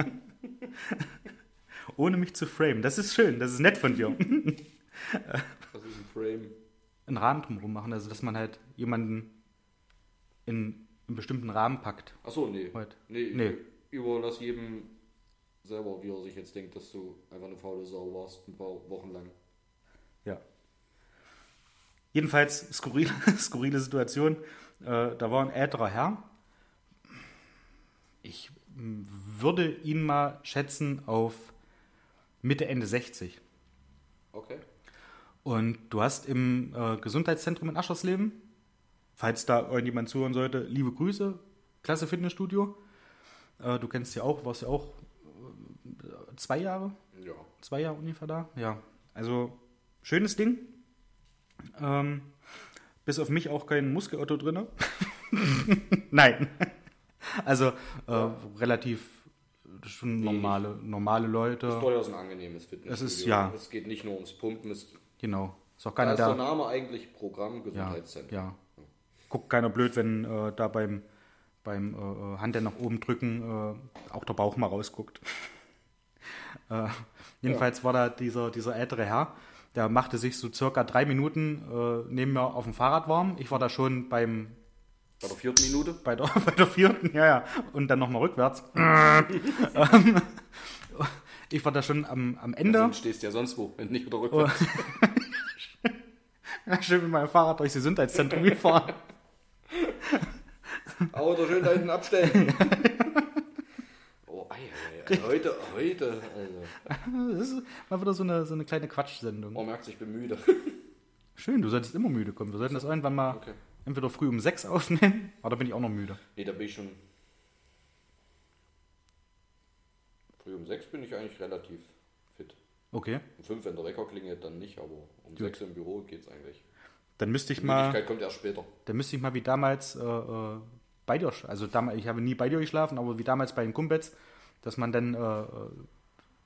Ohne mich zu framen. Das ist schön, das ist nett von dir. Was ist ein Frame? Einen Rahmen drumherum machen, also dass man halt jemanden in einen bestimmten Rahmen packt. Achso, nee. Heute. Nee, ich Nee. überlasse jedem selber, wie er sich jetzt denkt, dass du einfach eine faule Sau warst, ein paar Wochen lang. Ja. Jedenfalls skurrile, skurrile Situation. Äh, da war ein älterer Herr. Ich würde ihn mal schätzen auf Mitte, Ende 60. Okay. Und du hast im äh, Gesundheitszentrum in Aschersleben, falls da irgendjemand zuhören sollte, liebe Grüße, klasse Fitnessstudio. Äh, du kennst ja auch, warst ja auch äh, zwei Jahre Ja. zwei Jahre ungefähr da. Ja, also schönes Ding. Ähm, bis auf mich auch kein Muskelotto drin. Nein. Also äh, relativ das ist schon normale, normale Leute. Ist durchaus ein angenehmes Fitnessstudio. Es ist, ja. Es geht nicht nur ums Pumpen, es Genau. Ist auch da keiner ist der da. Name eigentlich Programm Ja, Gesundheitszentrum. ja. Guckt keiner blöd, wenn äh, da beim, beim äh, Hand nach oben drücken äh, auch der Bauch mal rausguckt. äh, jedenfalls war da dieser, dieser ältere Herr, der machte sich so circa drei Minuten äh, neben mir auf dem Fahrrad warm. Ich war da schon beim, Bei der vierten Minute? bei, der, bei der vierten, ja, ja, und dann nochmal rückwärts. Ähm, ich war da schon am, am Ende. Sonst stehst du ja sonst wo, wenn nicht wieder rückwärts. Schön mit meinem Fahrrad durchs Gesundheitszentrum gefahren. Da schön da hinten abstellen. oh, ei, ei, ei, heute, heute, also. Das ist mal wieder so eine, so eine kleine Quatschsendung. Oh, merkt sich, ich bin müde. Schön, du solltest immer müde kommen. Wir sollten das irgendwann mal Okay. entweder früh um sechs aufnehmen, aber da bin ich auch noch müde. Nee, da bin ich schon. Früh um sechs bin ich eigentlich relativ fit. Okay. Um fünf, wenn der Wecker klingelt, dann nicht, aber um sechs im Büro geht's eigentlich. Dann müsste ich Die mal, Möglichkeit kommt erst später. dann müsste ich mal wie damals äh, äh, bei dir, also damals, ich habe nie bei dir geschlafen, aber wie damals bei den Kumpels, dass man dann äh, äh,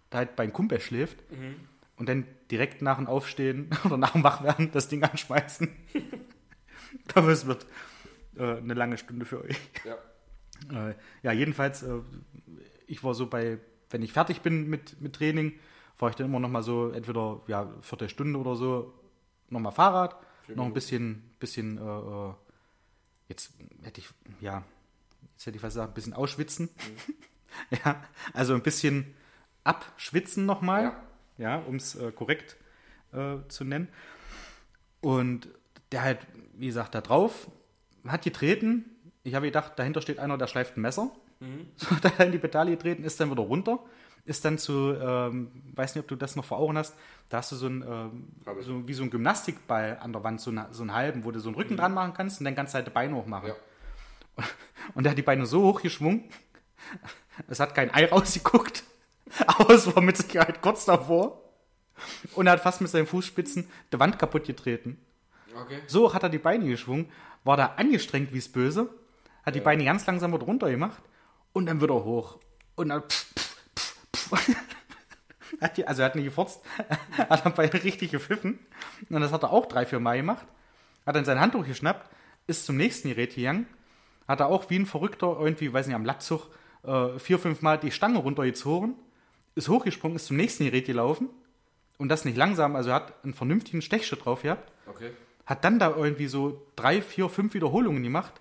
da halt bei den Kumpels schläft und dann direkt nach dem Aufstehen oder nach dem Wachwerden das Ding anschmeißen. aber es wird äh, eine lange Stunde für euch. Ja. Äh, ja, jedenfalls, äh, ich war so bei, wenn ich fertig bin mit, mit Training, fahre ich dann immer noch mal so, entweder ja, Viertelstunde oder so, noch mal Fahrrad, noch ein bisschen, bisschen, äh, jetzt hätte ich, ja, jetzt hätte ich fast gesagt, ein bisschen ausschwitzen. ja, also ein bisschen abschwitzen nochmal, Ja. ja, um es äh, korrekt äh, zu nennen. Und der halt, wie gesagt, da drauf, hat getreten. Ich habe gedacht, dahinter steht einer, der schleift ein Messer. So hat er in die Pedale getreten, ist dann wieder runter. Ist dann zu, ähm, weiß nicht, ob du das noch vor Augen hast, da hast du so ein, ähm, so, wie so ein Gymnastikball an der Wand, so, eine, so einen halben, wo du so einen Rücken dran machen kannst und dann kannst du halt die Beine hochmachen. Ja. Und er hat die Beine so hochgeschwungen, es hat kein Ei rausgeguckt, aber es war mit Sicherheit kurz davor. Und er hat fast mit seinen Fußspitzen die Wand kaputt getreten. Okay. So hat er die Beine geschwungen, war da angestrengt wie es böse, hat die Beine ganz langsam runter gemacht und dann wieder hoch. Und dann pff, pff, pff, pff. Hat die, also er hat nicht gefurzt, hat dabei richtig gepfiffen. Und das hat er auch drei, vier Mal gemacht. Hat dann sein Handtuch geschnappt, ist zum nächsten Gerät gegangen, hat er auch wie ein Verrückter irgendwie, weiß nicht, am Latzug äh, vier, fünf Mal die Stange runtergezogen, ist hochgesprungen, ist zum nächsten Gerät gelaufen und das nicht langsam, also er hat einen vernünftigen Stechschritt drauf gehabt Okay. hat dann da irgendwie so drei, vier, fünf Wiederholungen gemacht,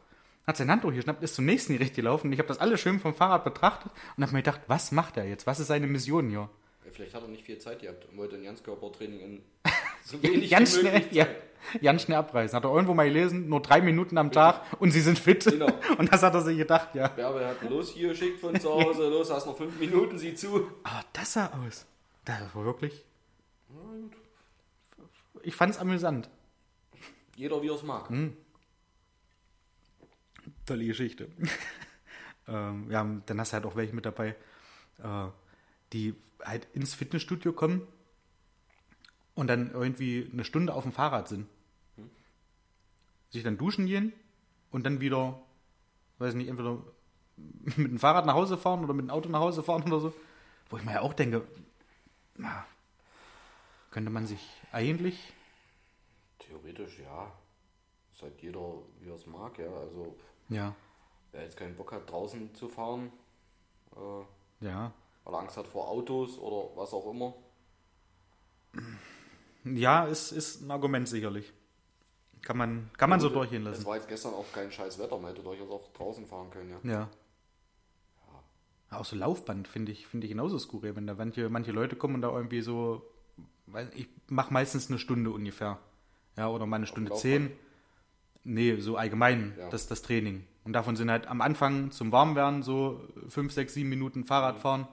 hat sein Handtuch geschnappt, ist zum nächsten Gerät gelaufen. Ich habe das alles schön vom Fahrrad betrachtet und habe mir gedacht, was macht er jetzt? Was ist seine Mission hier? Vielleicht hat er nicht viel Zeit gehabt und wollte ein Ganzkörpertraining in so wenig Ganz wie schnell, ja, ganz schnell abreißen. Hat er irgendwo mal gelesen, nur drei Minuten am Tag und sie sind fit. Genau. Und das hat er sich gedacht, ja. Bärbel hat los hier geschickt von zu Hause. Los, hast noch fünf Minuten, sieh zu. Aber das sah aus. Das war wirklich. Ich fand es amüsant. Jeder wie er es mag. Tolle Geschichte. ähm, ja, dann hast du halt auch welche mit dabei, äh, die halt ins Fitnessstudio kommen und dann irgendwie eine Stunde auf dem Fahrrad sind. Sich dann duschen gehen und dann wieder, weiß nicht, entweder mit dem Fahrrad nach Hause fahren oder mit dem Auto nach Hause fahren oder so. Wo ich mir ja auch denke, na, könnte man sich eigentlich Theoretisch ja. Halt jeder wie er es mag, ja. Also ja, wer jetzt keinen Bock hat, draußen zu fahren, äh, ja, weil er Angst hat vor Autos oder was auch immer. ja, ist, ist ein Argument sicherlich. Kann man, kann man so durchgehen Es lassen. war jetzt gestern auch kein scheiß Wetter, man hätte durchaus auch draußen fahren können, ja. Ja. Auch so Laufband finde ich, finde ich genauso skurril, wenn da manche, manche Leute kommen und da irgendwie so, ich mache meistens eine Stunde ungefähr. Ja, oder mal eine Stunde zehn. Nee, so allgemein, Ja. das, das Training. Und davon sind halt am Anfang zum Warmwerden so fünf, sechs, sieben Minuten Fahrrad fahren,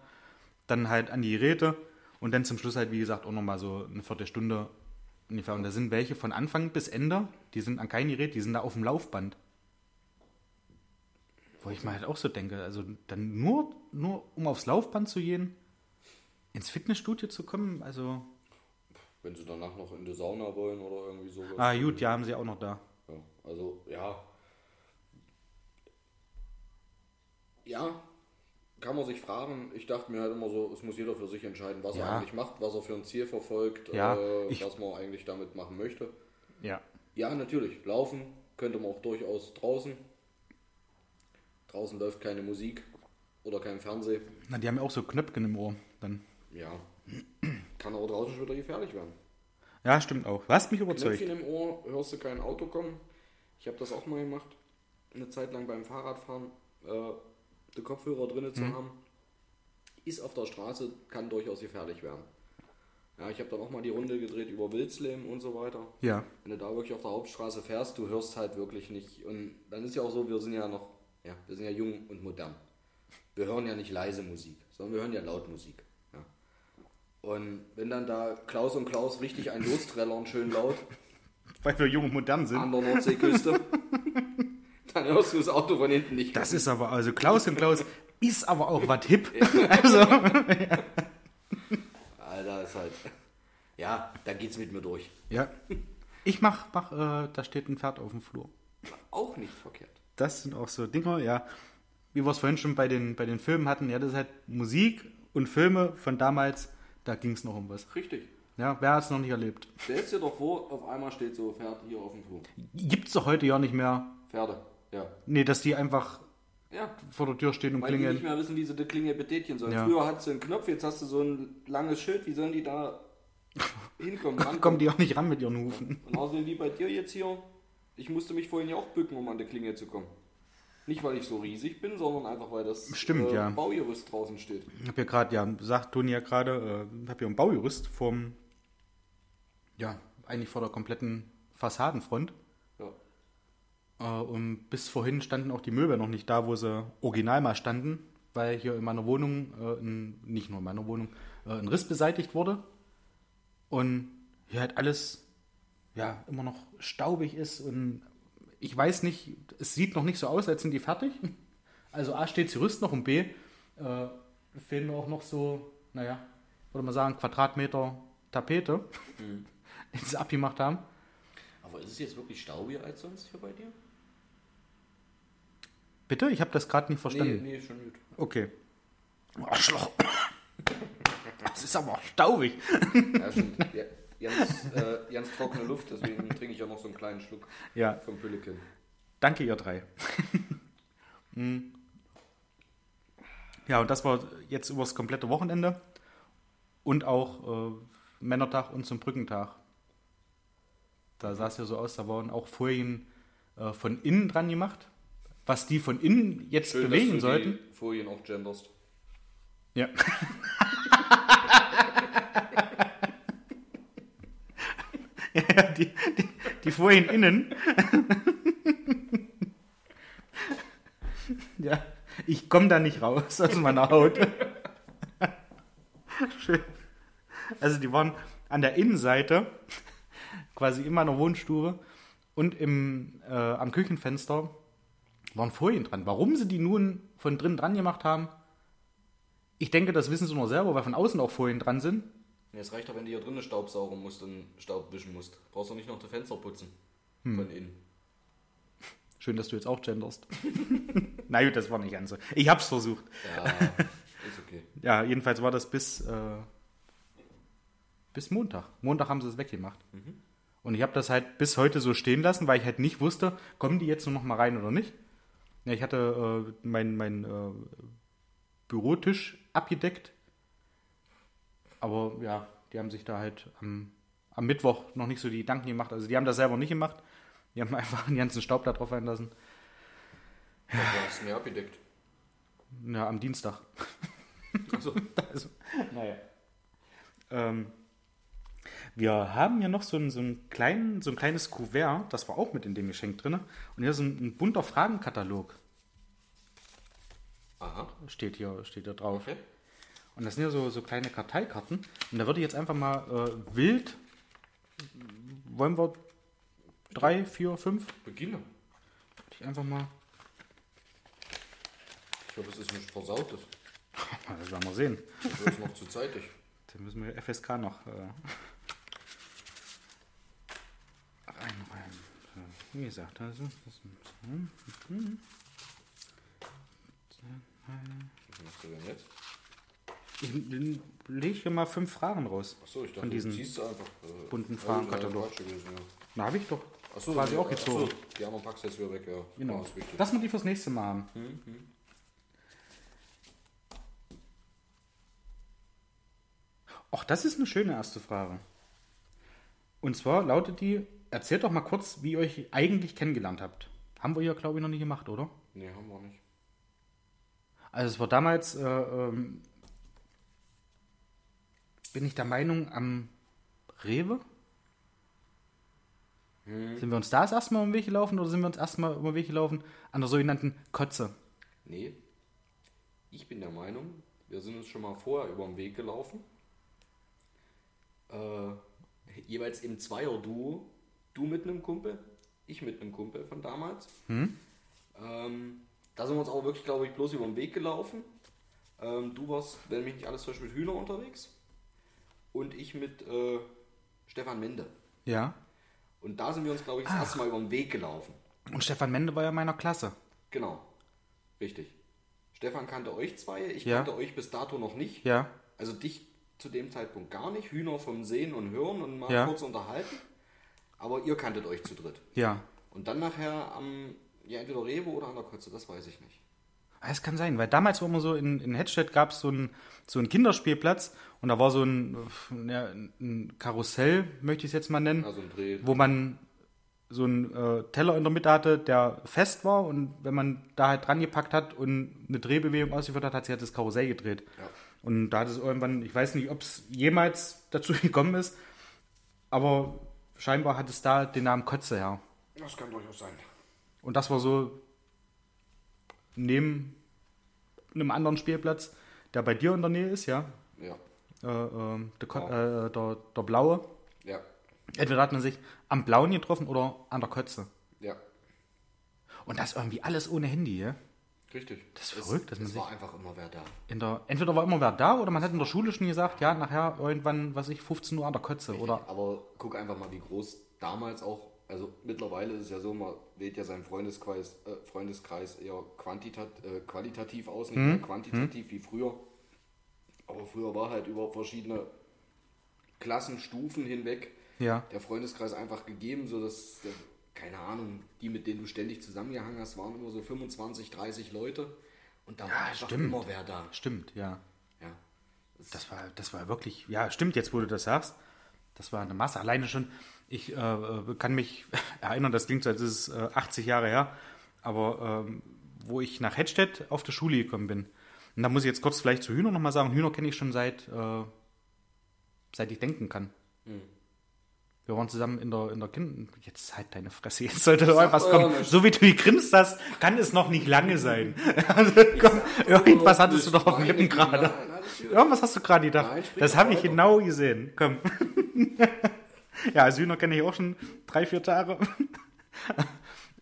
dann halt an die Geräte und dann zum Schluss halt, wie gesagt, auch nochmal so eine Viertelstunde ungefähr. Und da sind welche von Anfang bis Ende, die sind an kein Gerät, die sind da auf dem Laufband. Wo ich mir halt auch so denke, also dann nur, nur um aufs Laufband zu gehen, ins Fitnessstudio zu kommen, also, Wenn sie danach noch in die Sauna wollen oder irgendwie sowas. ah gut, ja, haben sie auch noch da. Ja, also ja. Ja, kann man sich fragen. Ich dachte mir halt immer so, es muss jeder für sich entscheiden, was er Ja. eigentlich macht, was er für ein Ziel verfolgt, Ja, äh, ich- was man eigentlich damit machen möchte. Ja. Ja, natürlich. Laufen könnte man auch durchaus draußen. Draußen läuft keine Musik oder kein Fernsehen. Na, die haben ja auch so Knöpfchen im Ohr. Dann. Ja. Kann aber draußen schon wieder gefährlich werden. Ja, stimmt auch. Du hast mich überzeugt. Knöpfchen im Ohr, hörst du kein Auto kommen. Ich habe das auch mal gemacht. Eine Zeit lang beim Fahrradfahren. Äh, die Kopfhörer drinne zu haben. Ist auf der Straße, kann durchaus gefährlich werden. Ja, ich habe dann auch mal die Runde gedreht über Wilsleben und so weiter. Ja. Wenn du da wirklich auf der Hauptstraße fährst, du hörst halt wirklich nicht. Und dann ist ja auch so, wir sind ja noch, ja, wir sind ja jung und modern. Wir hören ja nicht leise Musik, sondern wir hören ja laut Musik. Ja. Und wenn dann da Klaus und Klaus richtig ein lostrellern, schön laut, Weil wir jung und modern sind. an der Nordseeküste, dann hörst du das Auto von hinten nicht. Das ist aber, also Klaus und Klaus ist aber auch was hip. Also, Alter, ist halt. Ja, da geht's mit mir durch. ja. Ich mach, mach äh, da steht ein Pferd auf dem Flur. Auch nicht verkehrt. Das sind auch so Dinger, ja. Wie wir es vorhin schon bei den, bei den Filmen hatten, ja, das ist halt Musik und Filme von damals, da ging es noch um was. Richtig. Ja, wer hat es noch nicht erlebt? Stellst dir doch vor, auf einmal steht so Pferd hier auf dem Flur. Gibt es doch heute ja nicht mehr. Pferde, ja. Nee, dass die einfach Ja, vor der Tür stehen und weil die nicht klingeln. mehr wissen, wie sie die Klinge betätigen sollen. Ja. Früher hattest du einen Knopf, jetzt hast du so ein langes Schild, wie sollen die da hinkommen? Kommen rankommen? die auch nicht ran mit ihren Hufen. Und außerdem wie bei dir jetzt hier, ich musste mich vorhin ja auch bücken, um an die Klinge zu kommen. Nicht, weil ich so riesig bin, sondern einfach, weil das Stimmt, ja. Baugerüst draußen steht. Ich habe ja gerade, ja, sagt Toni ja gerade, äh, habe ja ein Baugerüst vom, ja, eigentlich vor der kompletten Fassadenfront. Ja. Äh, und bis vorhin standen auch die Möbel noch nicht da, wo sie original mal standen, weil hier in meiner Wohnung, äh, ein, nicht nur in meiner Wohnung, äh, ein Riss beseitigt wurde. Und hier halt alles, ja, immer noch staubig ist und ich weiß nicht, es sieht noch nicht so aus, als sind die fertig. Also A steht Gerüst noch und B äh, fehlen mir auch noch so, naja, würde man sagen, Quadratmeter Tapete, die sie abgemacht haben. Aber ist es jetzt wirklich staubiger als sonst hier bei dir? Bitte? Ich habe das gerade nicht Nee, verstanden. nee, schon gut. Okay. Arschloch. Das ist aber staubig. Ja, stimmt. Ja, ganz, äh, ganz trockene Luft, deswegen trinke ich auch noch so einen kleinen Schluck Ja, vom Pülliken. danke ihr drei. Hm. ja, und das war jetzt übers komplette Wochenende und auch äh, Männertag und zum Brückentag. Da sah es ja so aus, da waren auch Folien äh, von innen dran gemacht. Was die von innen jetzt Schön, bewegen dass du sollten. die Folien auch genderst. Ja. die, die, die Folien innen. ja, ich komme da nicht raus aus meiner Haut. Schön. Also die waren an der Innenseite, quasi in meiner Wohnstube und im, äh, am Küchenfenster waren Folien dran. Warum sie die nun von drin dran gemacht haben, ich denke, das wissen sie nur selber, weil von außen auch Folien dran sind. Nee, es reicht doch, wenn du hier drinnen Staub saugen musst und Staub wischen musst. Brauchst du nicht noch die Fenster putzen. Hm. Von innen. Schön, dass du jetzt auch genderst. Na gut, das war nicht ganz so. Ich hab's versucht. Ja, ist okay. Ja, jedenfalls war das bis, äh, bis Montag. Montag haben sie es weggemacht. Und ich habe das halt bis heute so stehen lassen, weil ich halt nicht wusste, kommen die jetzt nur noch mal rein oder nicht. Ja, ich hatte äh, meinen mein, äh, Bürotisch abgedeckt. Aber ja, die haben sich da halt am, am Mittwoch noch nicht so die Gedanken gemacht. Also die haben das selber nicht gemacht. Die haben einfach den ganzen Staub da drauf einlassen. Du hast mir abgedeckt. Ja, am Dienstag. Achso. Also, naja. Ähm, wir haben ja noch so ein, so, ein kleinen, so ein kleines Kuvert, das war auch mit in dem Geschenk drin. Und hier ist ein, ein bunter Fragenkatalog, Aha. steht hier, steht hier drauf. Okay. Und das sind ja so, so kleine Karteikarten. Und da würde ich jetzt einfach mal äh, wild, wollen wir drei, vier, fünf? Beginne. Würde ich einfach mal, Ich hoffe, es ist nicht versaut. ist. das werden wir sehen. Das ist noch zu zeitig. Dann müssen wir FSK noch äh, reinräumen. So, wie gesagt, also, das hm, Ich mach so denn jetzt? Ich lege hier mal fünf Fragen raus. Achso, ich dachte, Von diesen du ziehst einfach. Äh, bunten ja, Fragenkatalog. Quatsch gewesen, ja. Na, habe ich doch Achso, quasi auch Achso, gezogen. die anderen packst du jetzt wieder weg, ja. Genau. Richtig. Lass mal die fürs nächste Mal haben. Ach, das ist eine schöne erste Frage. Und zwar lautet die, erzählt doch mal kurz, wie ihr euch eigentlich kennengelernt habt. Haben wir ja, glaube ich, noch nie gemacht, oder? Nee, haben wir nicht. Also es war damals, äh, ähm, bin ich der Meinung, am Rewe. Sind wir uns da das erste Mal um den Weg gelaufen oder sind wir uns erstmal um den Weg gelaufen an der sogenannten Kotze? Nee. Ich bin der Meinung, wir sind uns schon mal vorher über den Weg gelaufen. Äh, jeweils im Zweier-Duo. Du mit einem Kumpel, ich mit einem Kumpel von damals. Ähm, da sind wir uns aber wirklich, glaube ich, bloß über den Weg gelaufen. Ähm, du warst, wenn mich nicht alles täuscht, mit Hühner unterwegs. Und ich mit äh, Stefan Mende. Ja. Und da sind wir uns, glaube ich, das erste Mal über den Weg gelaufen. Und Stefan Mende war ja in meiner Klasse. Genau. Richtig. Stefan kannte euch zwei, ich Ja. kannte euch bis dato noch nicht. Ja. Also dich zu dem Zeitpunkt gar nicht. Hühner vom Sehen und Hören und mal Ja. kurz unterhalten. Aber ihr kanntet euch zu dritt. Ja. Und dann nachher am, ja, entweder Rewe oder an der Kotze, das weiß ich nicht. Ah, Es kann sein, weil damals war immer so, in, in Hedstedt gab es so einen so einen Kinderspielplatz und da war so ein, ja, ein Karussell, möchte ich es jetzt mal nennen, Also wo man so einen äh, Teller in der Mitte hatte, der fest war und wenn man da halt dran gepackt hat und eine Drehbewegung ausgeführt hat, hat sich halt das Karussell gedreht. Ja. Und da hat es irgendwann, ich weiß nicht, ob es jemals dazu gekommen ist, aber scheinbar hat es da den Namen Kotze her. Das kann durchaus sein. Und das war so neben einem anderen Spielplatz, der bei dir in der Nähe ist, ja. Ja. Äh, ähm, der, Ja. äh, der, der blaue. Ja. Entweder hat man sich am blauen getroffen oder an der Kotze. Ja. Und das irgendwie alles ohne Handy, ja. Richtig. Das ist verrückt, dass man es sich- war einfach immer wer da. In der, entweder war immer wer da oder man hat in der Schule schon gesagt, ja, nachher irgendwann, was ich, 15 Uhr an der Kotze. Oder Aber guck einfach mal, wie groß damals auch, also mittlerweile ist es ja so, man wählt ja seinen Freundeskreis, äh, Freundeskreis eher quantitat, äh, qualitativ aus, nicht mehr quantitativ wie früher. Aber früher war halt über verschiedene Klassenstufen hinweg ja. der Freundeskreis einfach gegeben, sodass, der, keine Ahnung, die, mit denen du ständig zusammengehangen hast, waren immer so 25, 30 Leute. Und da war einfach stimmt. immer wer da. Stimmt, ja. Ja. Das war, das war wirklich, ja, stimmt, jetzt wo du das sagst. Das war eine Masse. Alleine schon, ich äh, kann mich erinnern, das klingt so, als ist es äh, 80 Jahre her, aber ähm, wo ich nach Hedstedt auf die Schule gekommen bin. Und da muss ich jetzt kurz vielleicht zu Hühner nochmal sagen, Hühner kenne ich schon seit, äh, seit ich denken kann. Wir waren zusammen in der, in der Kind... Jetzt halt deine Fresse, jetzt sollte doch was doch kommen. nicht. So wie du gegrinst hast, kann es noch nicht lange sein. Also, komm, irgendwas hattest du doch auf den Lippen gerade. Alles gut. Irgendwas hast du gerade gedacht. Nein, das habe ich weiter. genau gesehen. Komm. ja, als Hühner kenne ich auch schon drei, vier Tage.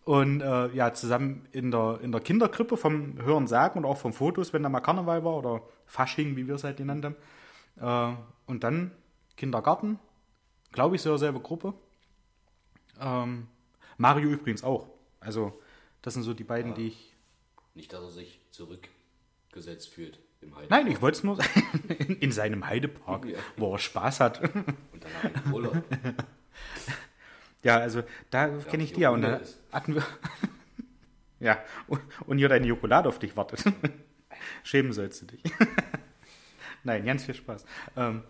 Und äh, ja, zusammen in der, in der Kinderkrippe vom Hören sagen und auch vom Fotos, wenn da mal Karneval war oder Fasching, wie wir es halt genannt haben. Äh, und dann Kindergarten, glaube ich, so selbe Gruppe. Ähm, Mario übrigens auch. Also, das sind so die beiden, die ich. Nicht, dass er sich zurückgesetzt fühlt. Nein, ich wollte es nur in, in seinem Heidepark, Ja. wo er Spaß hat. Und danach im Urlaub. Ja, also da kenne ich die ja. Und da hatten wir. ja, und, hier deine Jokolade auf dich wartet. Schämen sollst du dich. Nein, ganz viel Spaß. Ähm,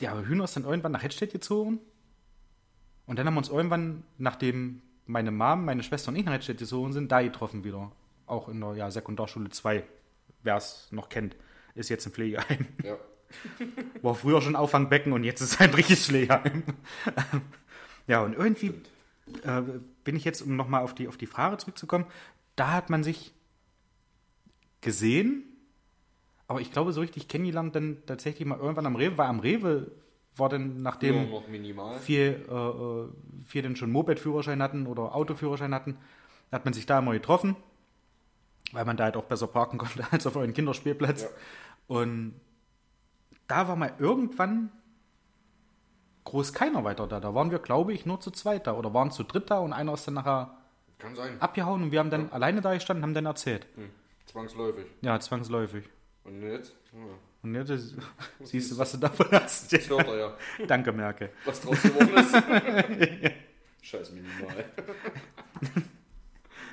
ja, aber Hühner ist dann irgendwann nach Hedstedt gezogen. Und dann haben wir uns irgendwann, nachdem meine Mom, meine Schwester und ich nach Hedstedt gezogen sind, da getroffen wieder. Auch in der ja, Sekundarschule 2. Wer es noch kennt, ist jetzt im Pflegeheim. Ja. War früher schon Auffangbecken und jetzt ist es ein richtiges Pflegeheim. ja, und irgendwie äh, bin ich jetzt, um nochmal auf die, auf die Frage zurückzukommen, da hat man sich gesehen, aber ich glaube, so richtig kennengelernt dann tatsächlich mal irgendwann am Rewe, weil am Rewe war dann, nachdem minimal. viel, äh, äh, viel dann schon Moped-Führerschein hatten oder Autoführerschein hatten, hat man sich da immer getroffen, weil man da halt auch besser parken konnte als auf euren Kinderspielplatz. Ja. Und da war mal irgendwann groß keiner weiter da. Da waren wir, glaube ich, nur zu zweit da oder waren zu dritt da und einer ist dann nachher Kann sein. abgehauen und wir haben dann alleine da gestanden und haben dann erzählt. Zwangsläufig. Ja, zwangsläufig. Und jetzt? Ja, Und jetzt ist- siehst du, was du davon hast. hört er ja, Danke, Merkel. was draus geworden ist. Scheiß minimal.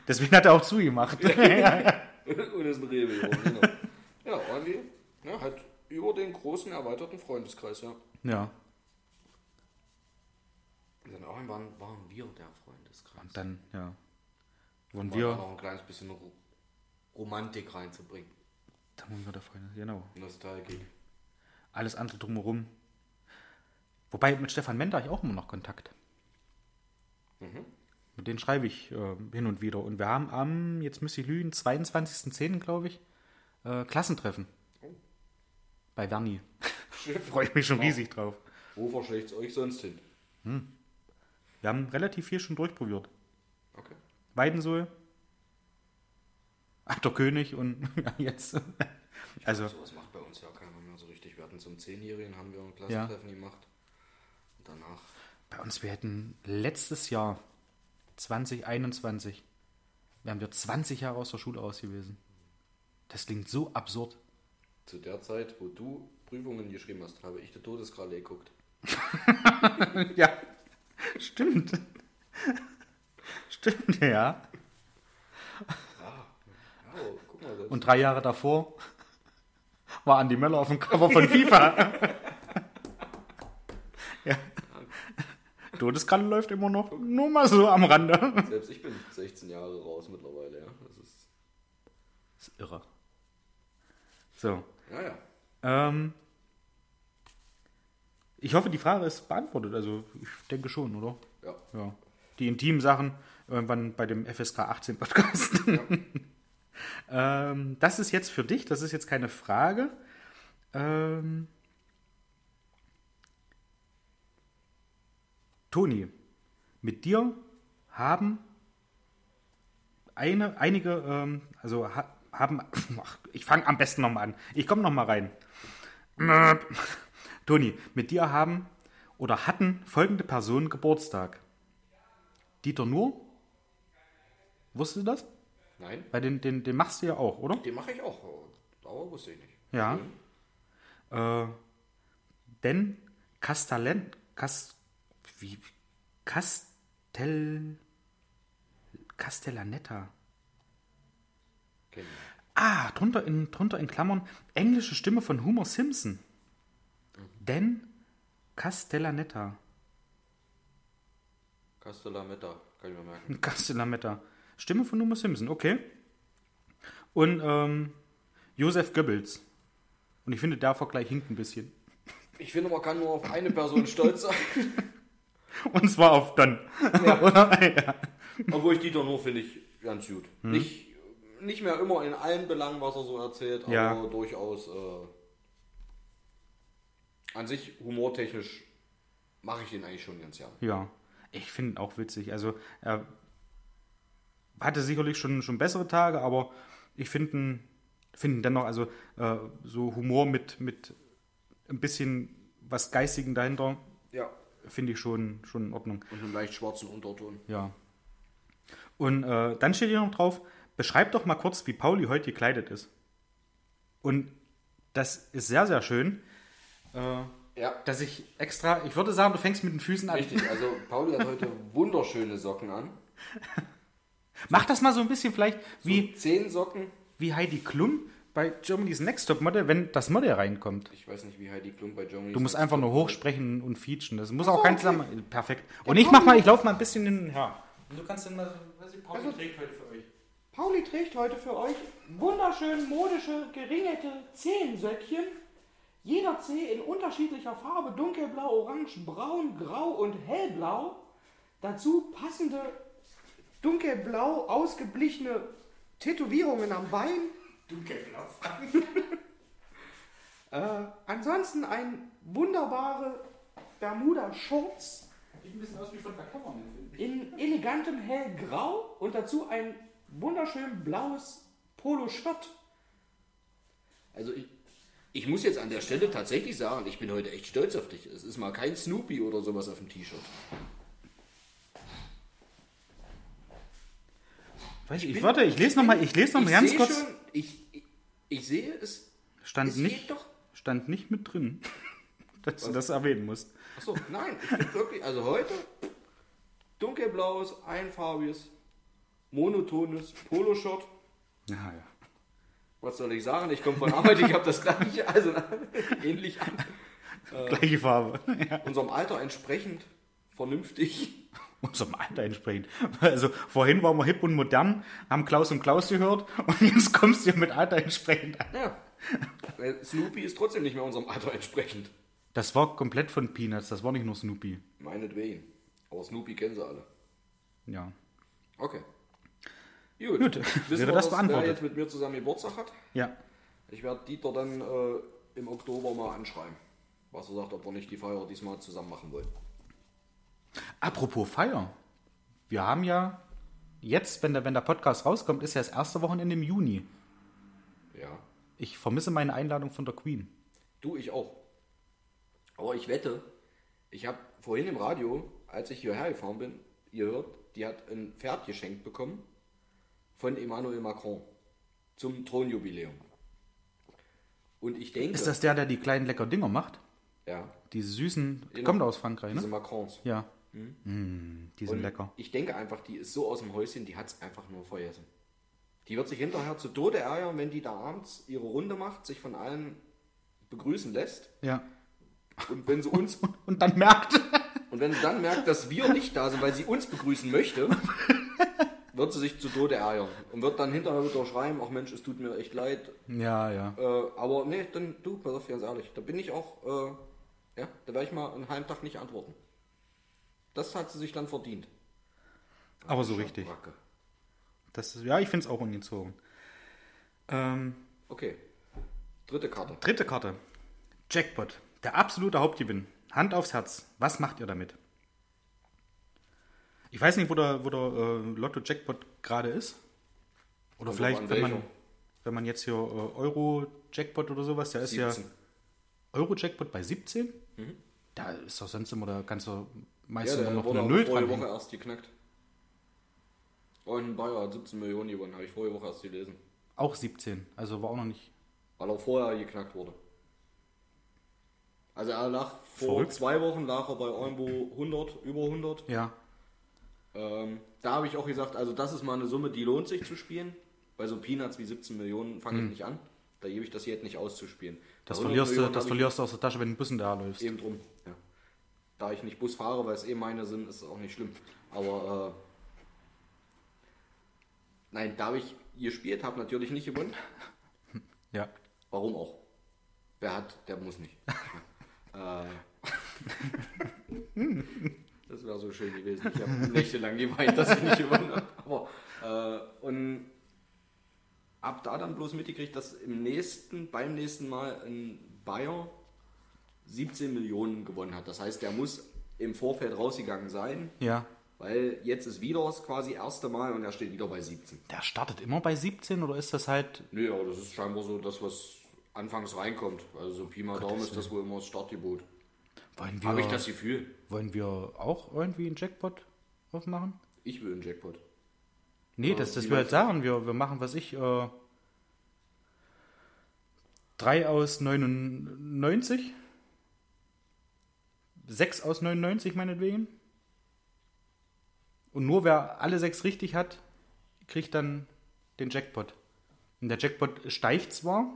Deswegen hat er auch zugemacht. Und ist ein Rewe geworden, genau. Ja, irgendwie, ja, halt über den großen erweiterten Freundeskreis, ja. ja. Dann auch waren, waren wir der Freundeskreis. Und dann, ja. Wurden Um wir noch ein kleines bisschen Ro- Romantik reinzubringen. Da wurden wir der Freunde, genau. Nostalgie. Alles andere drumherum. Wobei mit Stefan Mendt habe ich auch immer noch Kontakt. Mhm. Denen schreibe ich äh, hin und wieder. Und wir haben am, jetzt müsste ich lügen, 22.10. glaube ich, äh, Klassentreffen. Oh. Bei. Schön. Freue ich mich schon riesig drauf. Wo verschlägt es euch sonst hin? Wir haben relativ viel schon durchprobiert. Okay. Weidensohl, Aktor König und ja, jetzt. Also, Sowas macht bei uns ja keiner mehr so richtig. Wir hatten zum 10-Jährigen haben wir ein Klassentreffen gemacht. Und danach. bei uns, wir hätten letztes Jahr, 2021, wären wir 20 Jahre aus der Schule aus gewesen. Das klingt so absurd. Zu der Zeit, wo du Prüfungen geschrieben hast, habe ich die Todeskralle geguckt. Ja, stimmt. Stimmt, ja. Ja, oh, mal, Und drei Jahre davor war Andi Möller auf dem Cover von FIFA. ja. Todeskralle läuft immer noch, nur mal so am Rande. selbst ich bin 16 Jahre raus mittlerweile, ja. Das ist. Das ist irre. So. Ja, ja. Ähm, ich hoffe, die Frage ist beantwortet. Also, ich denke schon, oder? Ja. Ja. Die intimen Sachen irgendwann bei dem FSK 18 Podcast. ähm, das ist jetzt für dich, das ist jetzt keine Frage. Ähm, Toni, mit dir haben eine, einige, ähm, also ha, haben, ach, ich fange am besten nochmal an. Ich komme nochmal rein. Toni, mit dir haben oder hatten folgende Personen Geburtstag. Dieter Nuhr, wusstest du das? Nein, Bei den, den, den machst du ja auch, oder? den mache ich auch. Aber wusste ich nicht. Ja. Äh, denn Castellan, Cas, wie, Castel, Castellaneta. Ich. Ah, drunter in, drunter in Klammern, englische Stimme von Homer Simpson. Denn Castellaneta. Castellametta, kann ich mir merken. Castellaneta. Stimme von Homer Simpson, okay. Und ähm, Josef Goebbels. Und ich finde, der Vergleich hinkt ein bisschen. Ich finde, man kann nur auf eine Person stolz sein. Und zwar auf Don. Oder? Ja. Obwohl ich Dieter nur finde ich ganz gut. Nicht, nicht mehr immer in allen Belangen, was er so erzählt, aber Ja. durchaus äh, an sich humortechnisch mache ich den eigentlich schon ganz gern. Ja, ich finde ihn auch witzig. Also, er hatte sicherlich schon, schon bessere Tage, aber ich finde ihn, find ihn dennoch, also äh, so Humor mit, mit ein bisschen was Geistigen dahinter, Ja. Finde ich schon, schon in Ordnung. Und einen leicht schwarzen Unterton. Ja. Und äh, dann steht hier noch drauf, beschreib doch mal kurz, wie Pauli heute gekleidet ist. Und das ist sehr, sehr schön, äh, Ja, dass ich extra, ich würde sagen, du fängst mit den Füßen an. richtig. Also Pauli hat heute wunderschöne Socken an. Mach das mal so ein bisschen vielleicht wie, Wie zehn Socken. wie Heidi Klum bei Germany's Next Top Model, wenn das Model reinkommt. Ich weiß nicht, wie Heidi Klum bei Germany Du musst einfach nur hochsprechen und feature. Das muss Ach auch kein okay. Zusammenhang. Perfekt. Und ich mach mal, ich laufe mal ein bisschen hin und her. Und du kannst dann mal, was ich Also- trägt heute für euch. Pauli trägt heute für euch wunderschön modische, geringelte Zehensöckchen. Jeder Zeh in unterschiedlicher Farbe, dunkelblau, orange, braun, grau und hellblau. Dazu passende dunkelblau ausgeblichene Tätowierungen am Bein. Dunkelblau. Äh, ansonsten ein wunderbare Bermuda-Shorts Sieht ein bisschen aus wie von der Cover, finde ich. in elegantem hellgrau und dazu ein wunderschön blaues Polo-Shirt. Also ich, ich muss jetzt an der Stelle tatsächlich sagen, ich bin heute echt stolz auf dich. Es ist mal kein Snoopy oder sowas auf dem T-Shirt. Ich, ich, warte, ich lese nochmal, ich lese noch mal ich ganz kurz. Schon, Ich, ich, sehe es. Stand es nicht, doch. stand nicht mit drin, dass du Was? das erwähnen musst. Achso, nein, ich finde wirklich, also heute dunkelblaues, einfarbiges, monotones Poloshirt. Ja, ja. Was soll ich sagen? Ich komme von Arbeit, ich habe das gleiche, also ähnlich an. Gleiche Farbe. Ja. Unserem Alter entsprechend vernünftig. Unserem Alter entsprechend. Also vorhin waren wir hip und modern, haben Klaus und Klaus gehört und jetzt kommst du mit Alter entsprechend an. Ja. Snoopy ist trotzdem nicht mehr unserem Alter entsprechend. Das war komplett von Peanuts, das war nicht nur Snoopy. Meinetwegen. Aber Snoopy kennen sie alle. Ja. Okay. Gut. Gut, Wissen wäre das beantwortet. wer jetzt mit mir zusammen Geburtstag hat? Ja. Ich werde Dieter dann äh, im Oktober mal anschreiben. Was er sagt, ob wir nicht die Feier diesmal zusammen machen wollen. Apropos Feier. Wir haben ja jetzt, wenn der, wenn der Podcast rauskommt, ist ja das erste Wochenende im Juni. Ja. Ich vermisse meine Einladung von der Queen. Du, ich auch. Aber ich wette, ich habe vorhin im Radio, als ich hierher gefahren bin, gehört, die hat ein Pferd geschenkt bekommen von Emmanuel Macron zum Thronjubiläum. Und ich denke, Ist das der, der die kleinen lecker Dinger macht? ja, Diese süßen, Genau. kommt aus Frankreich, diese ne? Macrons. Ja. Mm, die sind Und lecker. Ich denke einfach, die ist so aus dem Häuschen, die hat es einfach nur vergessen. Die wird sich hinterher zu Tode ärgern, wenn die da abends ihre Runde macht, sich von allen begrüßen lässt. Ja. Und wenn sie uns Und dann merkt. und wenn sie dann merkt, dass wir nicht da sind, weil sie uns begrüßen möchte, wird sie sich zu Tode ärgern. Und wird dann hinterher wieder schreiben, ach Mensch, es tut mir echt leid. ja, ja. Äh, aber nee, dann du, pass auf, ganz ehrlich, da bin ich auch, äh, ja, da werde ich mal einen halben Tag nicht antworten. Das hat sie sich dann verdient. Aber so richtig. Das ist, ja, ich finde es auch ungezogen. Ähm, Okay. Dritte Karte. dritte Karte. Jackpot. Der absolute Hauptgewinn. Hand aufs Herz. Was macht ihr damit? Ich weiß nicht, wo der, wo der äh, Lotto-Jackpot gerade ist. Oder Kommt vielleicht, wenn man, wenn man jetzt hier äh, Euro-Jackpot oder sowas, der ist ja 17. Euro-Jackpot bei 17. Da ist doch sonst immer, da kannst du Ja, meistens der immer noch wurde eine Null dran. Woche erst geknackt. Und Bayer hat 17 Millionen gewonnen, habe ich vorige Woche erst gelesen. Auch 17. Also war auch noch nicht. Weil er vorher geknackt wurde. Also er lag vor Verrückt. zwei Wochen lag er bei irgendwo 100, über 100. Ja. Ähm, da habe ich auch gesagt, also das ist mal eine Summe, die lohnt sich zu spielen. Bei so Peanuts wie 17 Millionen fange ich nicht an. Da gebe ich das jetzt nicht auszuspielen. Hm. Das Bei 100 verlierst, du, das verlierst du aus der Tasche, wenn du Bussen da läufst. Eben drum. Ja. Da ich nicht Bus fahre, weil es eh meine sind, ist es auch nicht schlimm. Aber äh, nein, da habe ich gespielt, habe natürlich nicht gewonnen. Ja. Warum auch? Wer hat, der muss nicht. äh, das wäre so schön gewesen. Ich habe nächtelang geweint, dass ich nicht gewonnen habe. Aber, äh, und ab da dann bloß mitgekriegt, dass im nächsten, beim nächsten Mal ein Bayer 17 Millionen gewonnen hat. Das heißt, der muss im Vorfeld rausgegangen sein, Ja. weil jetzt ist wieder das quasi erste Mal und er steht wieder bei 17. Der startet immer bei 17 oder ist das halt. Nö, aber das ist scheinbar so das, was anfangs reinkommt. Also so Pi mal Daumen ist das wohl immer das Startgebot. Wollen wir, Habe ich das Gefühl. wollen wir auch irgendwie einen Jackpot aufmachen? Ich will einen Jackpot. Nee, das, das wir halt sagen. Wir, wir machen, was ich, äh, 3 aus 99. 6 aus 99 meinetwegen. Und nur wer alle sechs richtig hat, kriegt dann den Jackpot. Und der Jackpot steigt zwar,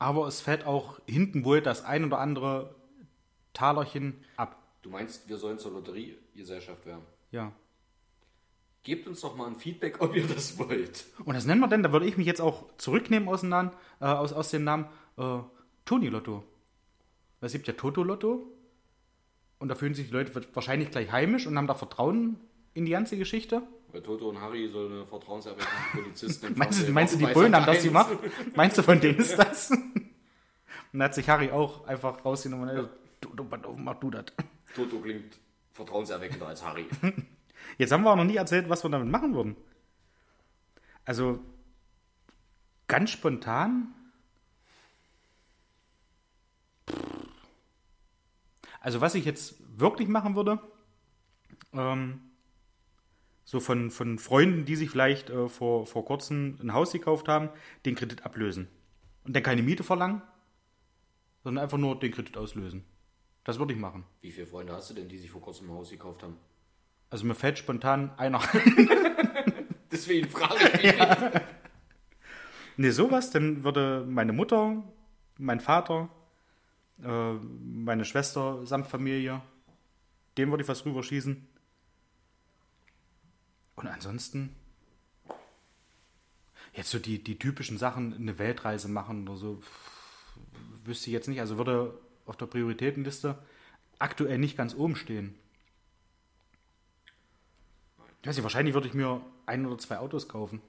aber es fällt auch hinten wohl das ein oder andere Talerchen ab. Du meinst, wir sollen zur Lotteriegesellschaft werden? Ja. Gebt uns doch mal ein Feedback, ob ihr das wollt. Und das nennen wir denn, da würde ich mich jetzt auch zurücknehmen aus dem Namen, äh, aus, aus dem Namen äh, Toni Lotto. Es gibt ja Toto Lotto und da fühlen sich die Leute wahrscheinlich gleich heimisch und haben da Vertrauen in die ganze Geschichte. Bei Toto und Harry so eine vertrauenserweckende Polizisten Meinst du, meinst du die Bullen haben das 1? gemacht? Meinst du, von denen ist das? Und dann hat sich Harry auch einfach rausgenommen und gesagt, auf, mach du das. Toto klingt vertrauenserweckender als Harry. Jetzt haben wir auch noch nie erzählt, was wir damit machen würden. Also ganz spontan. Also was ich jetzt wirklich machen würde, ähm, So von, von Freunden, die sich vielleicht äh, vor, vor kurzem ein Haus gekauft haben, den Kredit ablösen. Und dann keine Miete verlangen, sondern einfach nur den Kredit auslösen. Das würde ich machen. Wie viele Freunde hast du denn, die sich vor kurzem ein Haus gekauft haben? Also mir fällt spontan einer. Deswegen frage ich mich. ja. Ne, sowas, dann würde meine Mutter, mein Vater, äh, meine Schwester samt Familie, dem würde ich was rüberschießen. Und ansonsten, jetzt so die, die typischen Sachen, eine Weltreise machen oder so, wüsste ich jetzt nicht. Also würde auf der Prioritätenliste aktuell nicht ganz oben stehen. Ich weiß nicht, wahrscheinlich würde ich mir ein oder zwei Autos kaufen.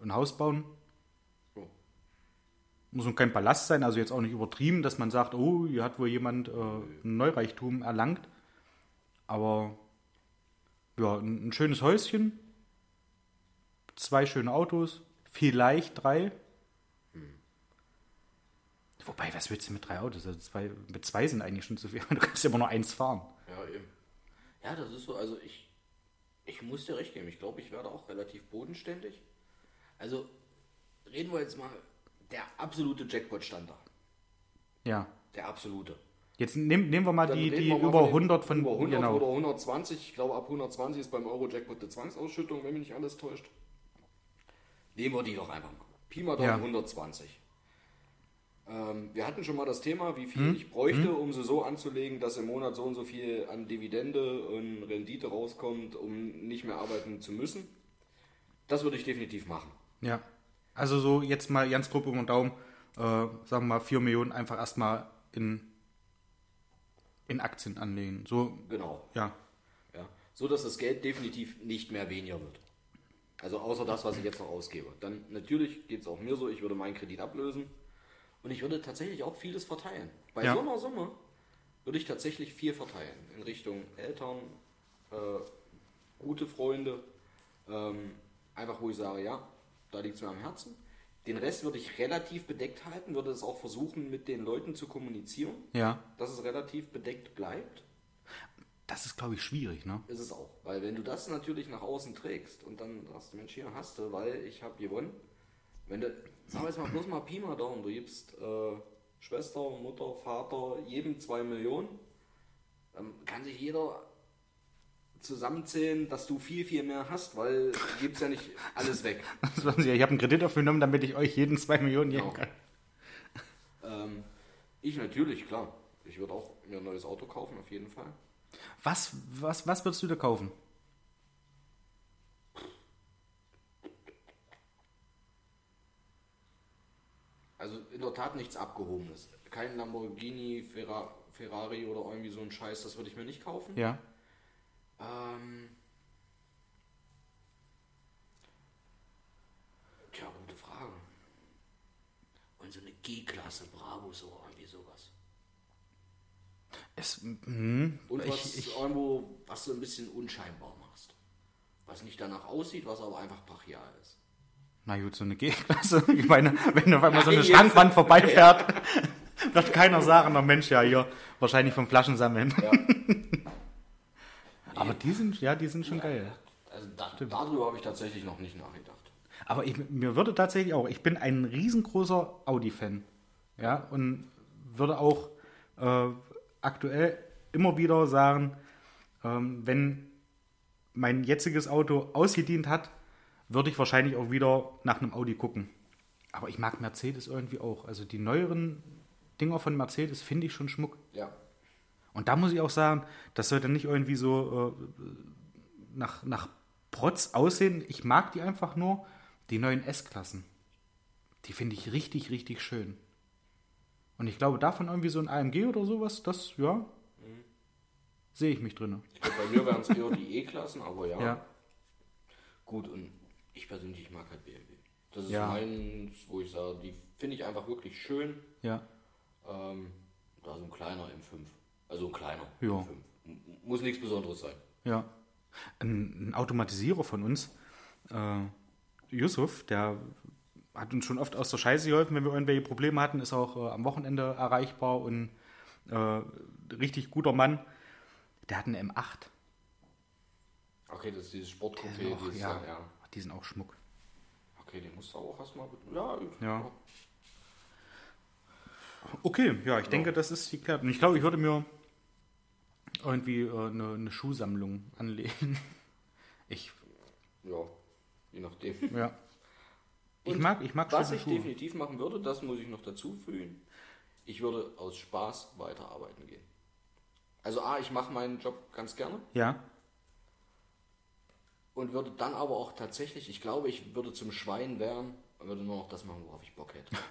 Ein Haus bauen. Muss nun kein Palast sein, also jetzt auch nicht übertrieben, dass man sagt, oh, hier hat wohl jemand äh, ein Neureichtum erlangt. Aber ja, ein, ein schönes Häuschen, zwei schöne Autos, vielleicht drei. Wobei, was willst du mit drei Autos? Also zwei, mit zwei sind eigentlich schon zu viel. Du kannst ja immer nur eins fahren. Ja, eben. Ja, das ist so, also ich, ich muss dir recht geben. Ich glaube, ich werde auch relativ bodenständig. Also, reden wir jetzt mal, der absolute Jackpot stand da. Ja. Der absolute. Jetzt nehm, nehmen wir mal Dann die, die wir mal über von den- 100 von über 100 genau. oder 120. Ich glaube, ab 120 ist beim Euro-Jackpot die Zwangsausschüttung, wenn mich nicht alles täuscht. Nehmen wir die doch einfach mal. Pi mal Daumen Ja. 120. Ähm, wir hatten schon mal das Thema, wie viel Hm? ich bräuchte, um sie so anzulegen, dass im Monat so und so viel an Dividende und Rendite rauskommt, um nicht mehr arbeiten zu müssen. Das würde ich definitiv machen. Ja. Also so jetzt mal ganz grob über den Daumen, äh, sagen wir mal 4 Millionen einfach erstmal in, in Aktien anlegen. So, Genau. ja. Ja, so dass das Geld definitiv nicht mehr weniger wird. Also außer das, was ich jetzt noch ausgebe. Dann natürlich geht es auch mir so, ich würde meinen Kredit ablösen und ich würde tatsächlich auch vieles verteilen. Bei Ja. so einer Summe würde ich tatsächlich viel verteilen. In Richtung Eltern, äh, gute Freunde, ähm, einfach wo ich sage, ja, da liegt es mir am Herzen. Den Rest würde ich relativ bedeckt halten, würde es auch versuchen, mit den Leuten zu kommunizieren, Ja. dass es relativ bedeckt bleibt. Das ist, glaube ich, schwierig, ne? Ist es auch. Weil wenn du das natürlich nach außen trägst und dann sagst du, Mensch, hier hast du, weil ich habe gewonnen. Wenn du, sag jetzt mal bloß mal Pi mal Daumen, du gibst äh, Schwester, Mutter, Vater jedem zwei Millionen, dann kann sich jeder zusammenzählen, dass du viel, viel mehr hast, weil du gibst ja nicht alles weg. Ich habe einen Kredit aufgenommen, damit ich euch jeden 2 Millionen geben Genau. kann. Ähm, ich natürlich, klar. Ich würde auch mir ein neues Auto kaufen, auf jeden Fall. Was, was, was würdest du da kaufen? Also in der Tat nichts Abgehobenes. Kein Lamborghini, Ferra Ferrari oder irgendwie so ein Scheiß, das würde ich mir nicht kaufen. Ja. Ähm, tja, gute Frage. Und so eine G-Klasse Brabus oder irgendwie sowas. Es, hm, Und was ich, ich, irgendwo, was du ein bisschen unscheinbar machst. Was nicht danach aussieht, was aber einfach brachial ist. na gut, so eine G-Klasse. Ich meine, wenn auf einmal so eine jetzt- Schrankwand vorbeifährt, wird keiner sagen, na Mensch, ja, hier, wahrscheinlich vom Flaschen sammeln. Ja. Aber die sind, ja, die sind schon geil. Also da, darüber habe ich tatsächlich noch nicht nachgedacht. Aber ich, mir würde tatsächlich auch, ich bin ein riesengroßer Audi-Fan. Ja, und würde auch äh, aktuell immer wieder sagen, ähm, wenn mein jetziges Auto ausgedient hat, würde ich wahrscheinlich auch wieder nach einem Audi gucken. Aber ich mag Mercedes irgendwie auch. Also die neueren Dinger von Mercedes finde ich schon Schmuck. Ja. Und da muss ich auch sagen, das sollte nicht irgendwie so äh, nach, nach Protz aussehen. Ich mag die einfach nur, die neuen S-Klassen. Die finde ich richtig, richtig schön. Und ich glaube, davon irgendwie so ein AMG oder sowas, das, ja, sehe ich mich drin. Ich glaube, bei mir wären es eher die E-Klassen, aber ja. Ja. Gut, und ich persönlich ich mag halt BMW. Das ist Ja. meins, wo ich sage, die finde ich einfach wirklich schön. Ja. Ähm, da so ein kleiner M5. Also ein kleiner Ja. M5. M- Muss nichts Besonderes sein. Ja. Ein, ein Automatisierer von uns, äh, Yusuf, der hat uns schon oft aus der Scheiße geholfen, wenn wir irgendwelche Probleme hatten, ist auch äh, am Wochenende erreichbar und äh, richtig guter Mann. Der hat eine M8. Okay, das ist dieses Sportcoupé, dieses, ja, ja. die sind auch Schmuck. Okay, den musst du auch erstmal. Ja, Ja. Okay, ja, ich denke, das ist geklärt. Und ich glaube, ich würde mir irgendwie äh, eine, eine Schuhsammlung anlegen. Ich, ja, je nachdem. ja. Ich mag, ich mag Was ich Schuhe. definitiv machen würde, das muss ich noch dazu fügen, ich würde aus Spaß weiterarbeiten gehen. Also A, ich mache meinen Job ganz gerne Ja, und würde dann aber auch tatsächlich, ich glaube, ich würde zum Schwein werden und würde nur noch das machen, worauf ich Bock hätte.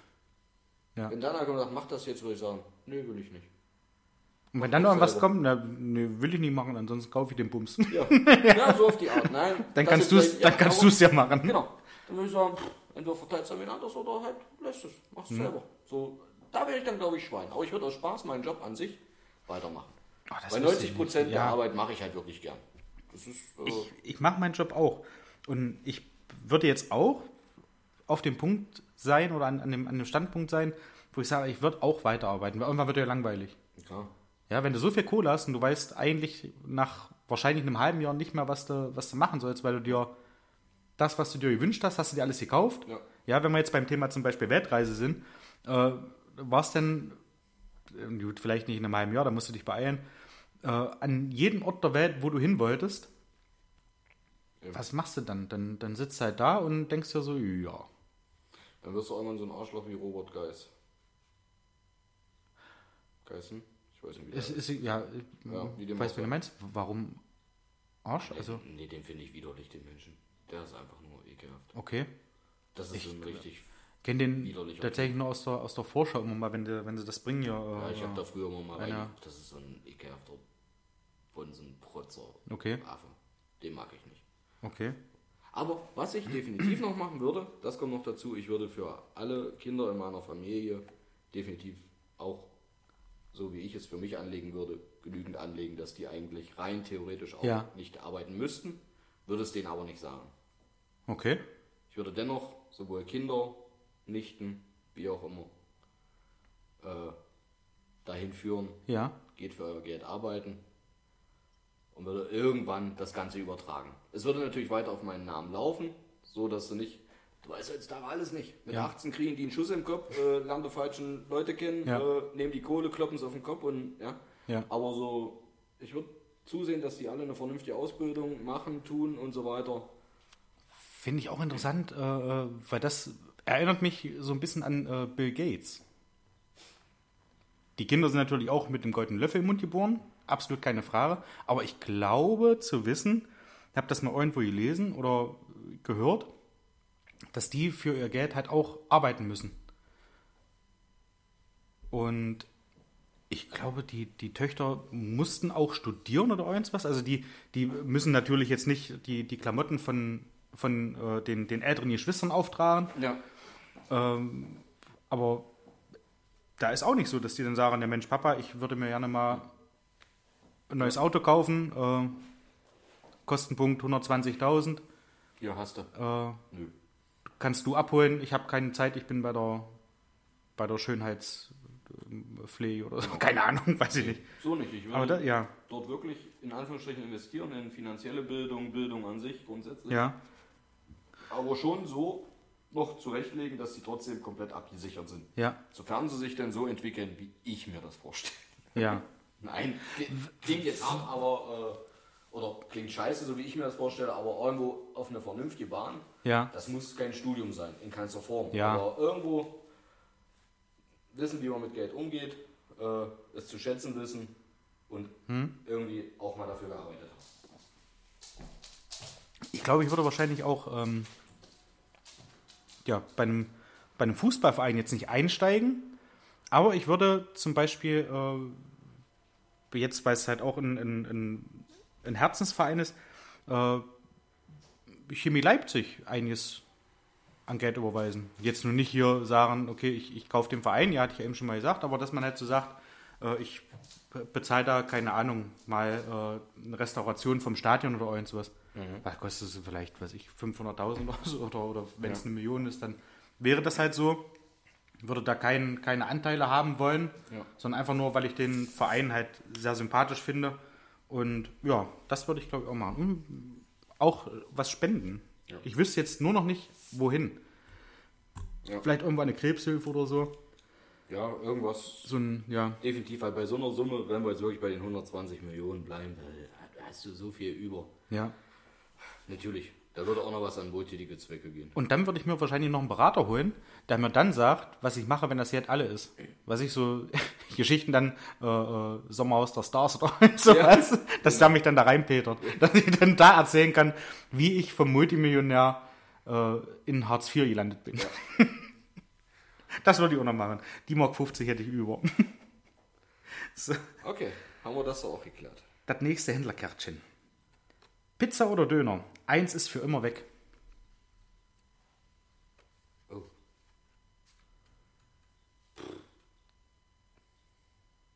Ja. Wenn dann einer kommt und sagt, mach das jetzt, würde ich sagen, nee, will ich nicht. Und wenn dann irgendwas selber. kommt, na, nee, will ich nicht machen, ansonsten kaufe ich den Bums. Ja, ja so auf die Art. Nein, Dann kannst du es vielleicht- dann ja, kannst du's ja machen. Genau. Dann würde ich sagen, pff, entweder verteilst du an wen anders oder halt lässt es. Machst Mhm. es selber. So, da wäre ich dann, glaube ich, Schwein. Aber ich würde aus Spaß meinen Job an sich weitermachen. Oh, wusste 90 ich Prozent nicht. der Ja. Arbeit mache ich halt wirklich gern. Das ist, äh, Ich, ich mache meinen Job auch. Und ich würde jetzt auch auf dem Punkt sein oder an, an, dem, an dem Standpunkt sein, wo ich sage, ich würde auch weiterarbeiten, weil irgendwann wird ja langweilig. klar. Ja, wenn du so viel Kohle hast und du weißt eigentlich nach wahrscheinlich einem halben Jahr nicht mehr, was du, was du machen sollst, weil du dir das, was du dir gewünscht hast, hast du dir alles gekauft. Ja. Ja, wenn wir jetzt beim Thema zum Beispiel Weltreise sind, äh, war es denn, äh, gut, vielleicht nicht in einem halben Jahr, da musst du dich beeilen, äh, an jedem Ort der Welt, wo du hin wolltest, Ja. was machst du dann? dann? Dann sitzt du halt da und denkst dir so, ja. Dann wirst du irgendwann so ein Arschloch wie Robert Geis. Geißen? Ich weiß nicht, wie Es ist, ja, Ja, wie ich dem weiß, wie du meinst. Warum Arsch? Also, nee, den finde ich widerlich, den Menschen. Der ist einfach nur ekelhaft. okay. Das ist so ein richtig. kenne den tatsächlich nur aus der, aus der Vorschau immer mal, wenn, die, wenn sie das bringen. Ja, Ja, äh, ich habe da früher immer mal reingeguckt. Das ist so ein ekelhafter Bunsenprotzer. Okay. Affe. Den mag ich nicht. okay. Aber was ich definitiv noch machen würde, das kommt noch dazu, ich würde für alle Kinder in meiner Familie definitiv auch, so wie ich es für mich anlegen würde, genügend anlegen, dass die eigentlich rein theoretisch auch Ja. nicht arbeiten müssten, würde es denen aber nicht sagen. Okay. Ich würde dennoch sowohl Kinder, Nichten, wie auch immer, äh, dahin führen, Ja. geht für euer Geld arbeiten und würde irgendwann das Ganze übertragen. Es würde natürlich weiter auf meinen Namen laufen, so dass du nicht, du weißt heutzutage alles nicht. Mit Ja. 18 kriegen die einen Schuss im Kopf, äh, lernen die falschen Leute kennen, Ja. äh, nehmen die Kohle, kloppen es auf den Kopf und ja. Ja. Aber so, ich würde zusehen, dass die alle eine vernünftige Ausbildung machen, tun und so weiter. Finde ich auch interessant, äh, äh, weil das erinnert mich so ein bisschen an äh, Bill Gates. Die Kinder sind natürlich auch mit dem goldenen Löffel im Mund geboren, absolut keine Frage. Aber ich glaube zu wissen, ich habe das mal irgendwo gelesen oder gehört, dass die für ihr Geld halt auch arbeiten müssen. Und ich glaube, die, die Töchter mussten auch studieren oder irgendwas. Also die, die müssen natürlich jetzt nicht die, die Klamotten von, von äh, den, den älteren Geschwistern auftragen. Ja. Ähm, aber da ist auch nicht so, dass die dann sagen, der Mensch, Papa, ich würde mir gerne mal ein neues Auto kaufen. Äh, Kostenpunkt 120.000. Hier hast du. Äh, Nö. Kannst du abholen. Ich habe keine Zeit, ich bin bei der, bei der Schönheitspflege oder so. Keine Ahnung, weiß ich nicht. So nicht. Ich würde Aber da, ja, dort wirklich in Anführungsstrichen investieren in finanzielle Bildung, Bildung an sich grundsätzlich. ja, Aber schon so noch zurechtlegen, dass sie trotzdem komplett abgesichert sind. ja, Sofern sie sich denn so entwickeln, wie ich mir das vorstelle. ja, Nein, klingt jetzt hart, aber äh, oder klingt scheiße, so wie ich mir das vorstelle, aber irgendwo auf eine vernünftige Bahn. Ja, Das muss kein Studium sein, in keinster Form. Ja. Aber irgendwo wissen, wie man mit Geld umgeht, äh, es zu schätzen wissen und Hm? irgendwie auch mal dafür gearbeitet haben. Ich glaube, ich würde wahrscheinlich auch ähm, ja, bei, einem, bei einem Fußballverein jetzt nicht einsteigen, aber ich würde zum Beispiel, äh, jetzt weil es halt auch ein, ein, ein, ein Herzensverein ist, äh, Chemie Leipzig einiges an Geld überweisen. Jetzt nur nicht hier sagen, okay, ich, ich kaufe den Verein, ja, hatte ich ja eben schon mal gesagt, aber dass man halt so sagt, äh, ich be- bezahle da, keine Ahnung, mal äh, eine Restauration vom Stadion oder irgend sowas. Was kostet es vielleicht, weiß ich, 500.000 oder so, oder, oder wenn es Ja. eine Million ist, dann wäre das halt so. Würde da kein, keine Anteile haben wollen, Ja. sondern einfach nur, weil ich den Verein halt sehr sympathisch finde. Und ja, das würde ich glaube ich auch machen. Auch was spenden. Ja. Ich wüsste jetzt nur noch nicht, wohin. Ja. Vielleicht irgendwo eine Krebshilfe oder so. Ja, irgendwas. So ein, ja. Definitiv, weil bei so einer Summe, wenn wir jetzt wirklich bei den 120 Millionen bleiben, da hast du so viel über. Ja. Natürlich, da würde auch noch was an wohltätige Zwecke gehen. Und dann würde ich mir wahrscheinlich noch einen Berater holen, der mir dann sagt, was ich mache, wenn das Geld alle ist. Was ich so, Geschichten dann, äh, äh, Sommerhaus der Stars oder sowas, dass der mich dann da reinpetert. Dass ich dann da erzählen kann, wie ich vom Multimillionär äh, in Hartz IV gelandet bin. Das würde ich auch noch machen. Die Mark 50 hätte ich über. so, Okay, haben wir das so auch geklärt. das nächste Händlerkärtchen. Pizza oder Döner? Eins ist für immer weg. Oh.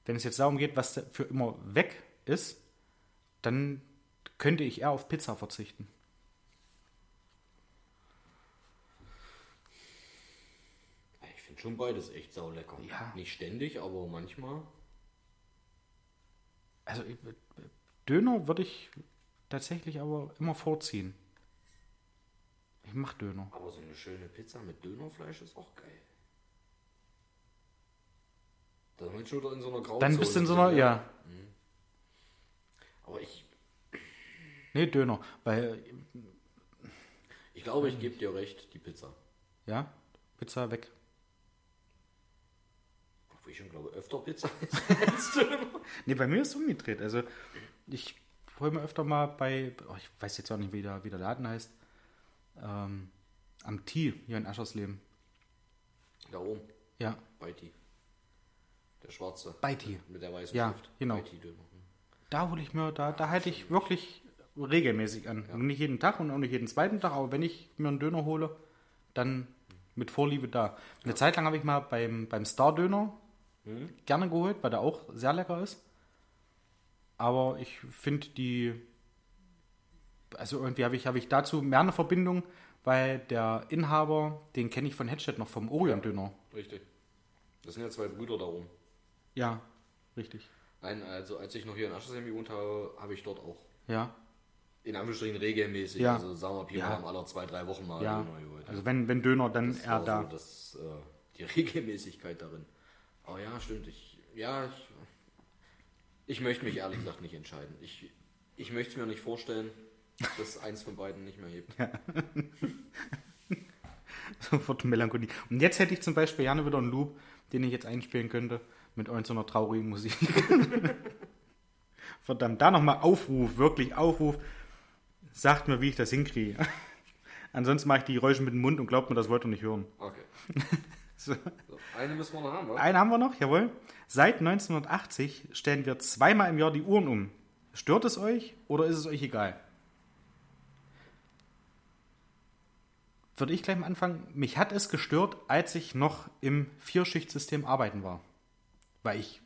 Wenn es jetzt darum geht, was für immer weg ist, dann könnte ich eher auf Pizza verzichten. Ich finde schon beides echt saulecker. Ja. Nicht ständig, aber manchmal. Also Döner würde ich tatsächlich aber immer vorziehen. Ich mach Döner. Aber so eine schöne Pizza mit Dönerfleisch ist auch geil. Da sind wir schon wieder in so einer Grauzone. Dann bist du in so einer, ja. Aber ich, Nee, Döner. Weil, ich glaube, ich gebe dir recht, die Pizza. ja, Pizza weg. Obwohl ich schon glaube, öfter Pizza als Döner. Nee, bei mir ist es umgedreht. Also ich hole mir öfter mal bei, oh, ich weiß jetzt auch nicht, wie der, wie der Laden heißt, ähm, am Tee hier in Aschersleben. Da oben, Ja, bei T. Der schwarze. Bei T. Mit der weißen Ja, Schrift. genau. Da hole ich mir, da, da halte ich wirklich regelmäßig an. Nicht jeden Tag und auch nicht jeden zweiten Tag, aber wenn ich mir einen Döner hole, dann mit Vorliebe da. Eine Zeit lang habe ich mal beim, beim Star-Döner gerne geholt, weil der auch sehr lecker ist. Aber ich finde die, also irgendwie habe ich, habe ich dazu mehr eine Verbindung, weil der Inhaber, den kenne ich von Headset noch vom Orion-Döner. Richtig. Das sind ja zwei Brüder da oben. Ja, richtig. Nein, also als ich noch hier in Aschersheim gewohnt habe, habe ich dort auch Ja, in Anführungsstrichen regelmäßig, Ja. also sagen wir Pi Ja. mal alle zwei, drei Wochen mal ja. Döner geholt. Also wenn, wenn Döner, dann das eher da. so das, äh, die Regelmäßigkeit darin. Aber ja, stimmt. Ich, ja, ich, ich möchte mich ehrlich gesagt nicht entscheiden. Ich, ich möchte es mir nicht vorstellen, dass eins von beiden nicht mehr hebt. Sofort Melancholie. Und jetzt hätte ich zum Beispiel gerne wieder einen Loop, den ich jetzt einspielen könnte mit irgendeiner traurigen Musik. Verdammt, da nochmal Aufruf, wirklich Aufruf. Sagt mir, wie ich das hinkriege. Ansonsten mache ich die Geräusche mit dem Mund und glaubt mir, das wollt ihr nicht hören. Okay. So. Eine müssen wir noch haben, oder? Einen haben wir noch, jawohl. Seit 1980 stellen wir zweimal im Jahr die Uhren um. Stört es euch oder ist es euch egal? Würde ich gleich mal anfangen. Mich hat es gestört, als ich noch im Vierschichtsystem arbeiten war. Weil ich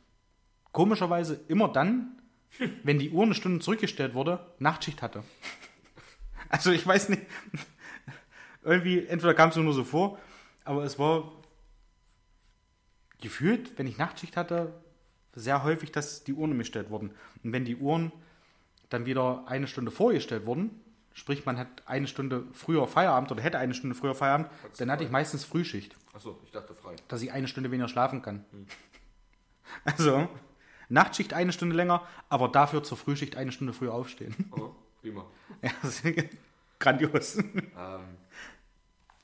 komischerweise immer dann, wenn die Uhr eine Stunde zurückgestellt wurde, Nachtschicht hatte. Also ich weiß nicht, irgendwie, entweder kam es mir nur so vor, aber es war gefühlt, wenn ich Nachtschicht hatte, sehr häufig, dass die Uhren umgestellt wurden. Und wenn die Uhren dann wieder eine Stunde vorgestellt wurden, sprich man hat eine Stunde früher Feierabend oder hätte eine Stunde früher Feierabend, dann hatte ich meistens Frühschicht, Achso, ich dachte frei. dass ich eine Stunde weniger schlafen kann. Also Nachtschicht eine Stunde länger, aber dafür zur Frühschicht eine Stunde früher aufstehen. Aha, prima. Ja, das ist grandios. Ähm,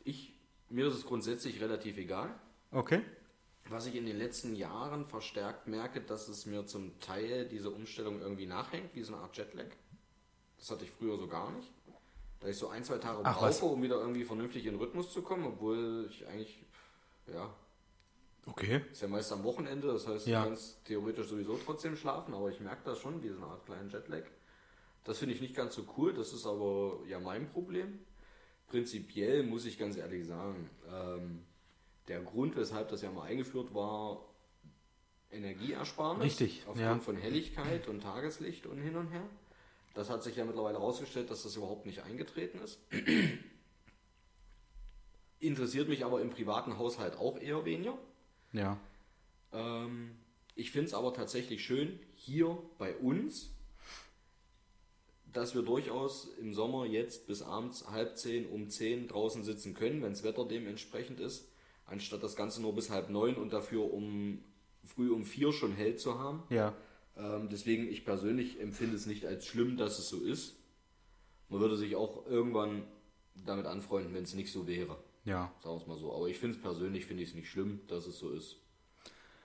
ich, mir ist es grundsätzlich relativ egal. Okay. Was ich in den letzten Jahren verstärkt merke, dass es mir zum Teil diese Umstellung irgendwie nachhängt, wie so eine Art Jetlag. Das hatte ich früher so gar nicht. Da ich so ein, zwei Tage Ach, was? brauche, um wieder irgendwie vernünftig in den Rhythmus zu kommen, obwohl ich eigentlich, ja, Okay. ist ja meist am Wochenende, das heißt, Ja. du kannst theoretisch sowieso trotzdem schlafen, aber ich merke das schon, wie so eine Art kleinen Jetlag. Das finde ich nicht ganz so cool, das ist aber ja mein Problem. Prinzipiell muss ich ganz ehrlich sagen, ähm, der Grund, weshalb das ja mal eingeführt war, Energieersparnis. Richtig, Aufgrund ja. von Helligkeit und Tageslicht und hin und her. Das hat sich ja mittlerweile herausgestellt, dass das überhaupt nicht eingetreten ist. Interessiert mich aber im privaten Haushalt auch eher weniger. Ja. Ähm, ich finde es aber tatsächlich schön, hier bei uns dass wir durchaus im Sommer jetzt bis abends halb zehn um zehn draußen sitzen können, wenn das Wetter dementsprechend ist, anstatt das Ganze nur bis halb neun und dafür um früh um vier schon hell zu haben. Ja. Ähm, deswegen, ich persönlich empfinde es nicht als schlimm, dass es so ist. Man würde sich auch irgendwann damit anfreunden, wenn es nicht so wäre. Ja. Sagen wir es mal so. Aber ich finde es persönlich, finde ich es nicht schlimm, dass es so ist.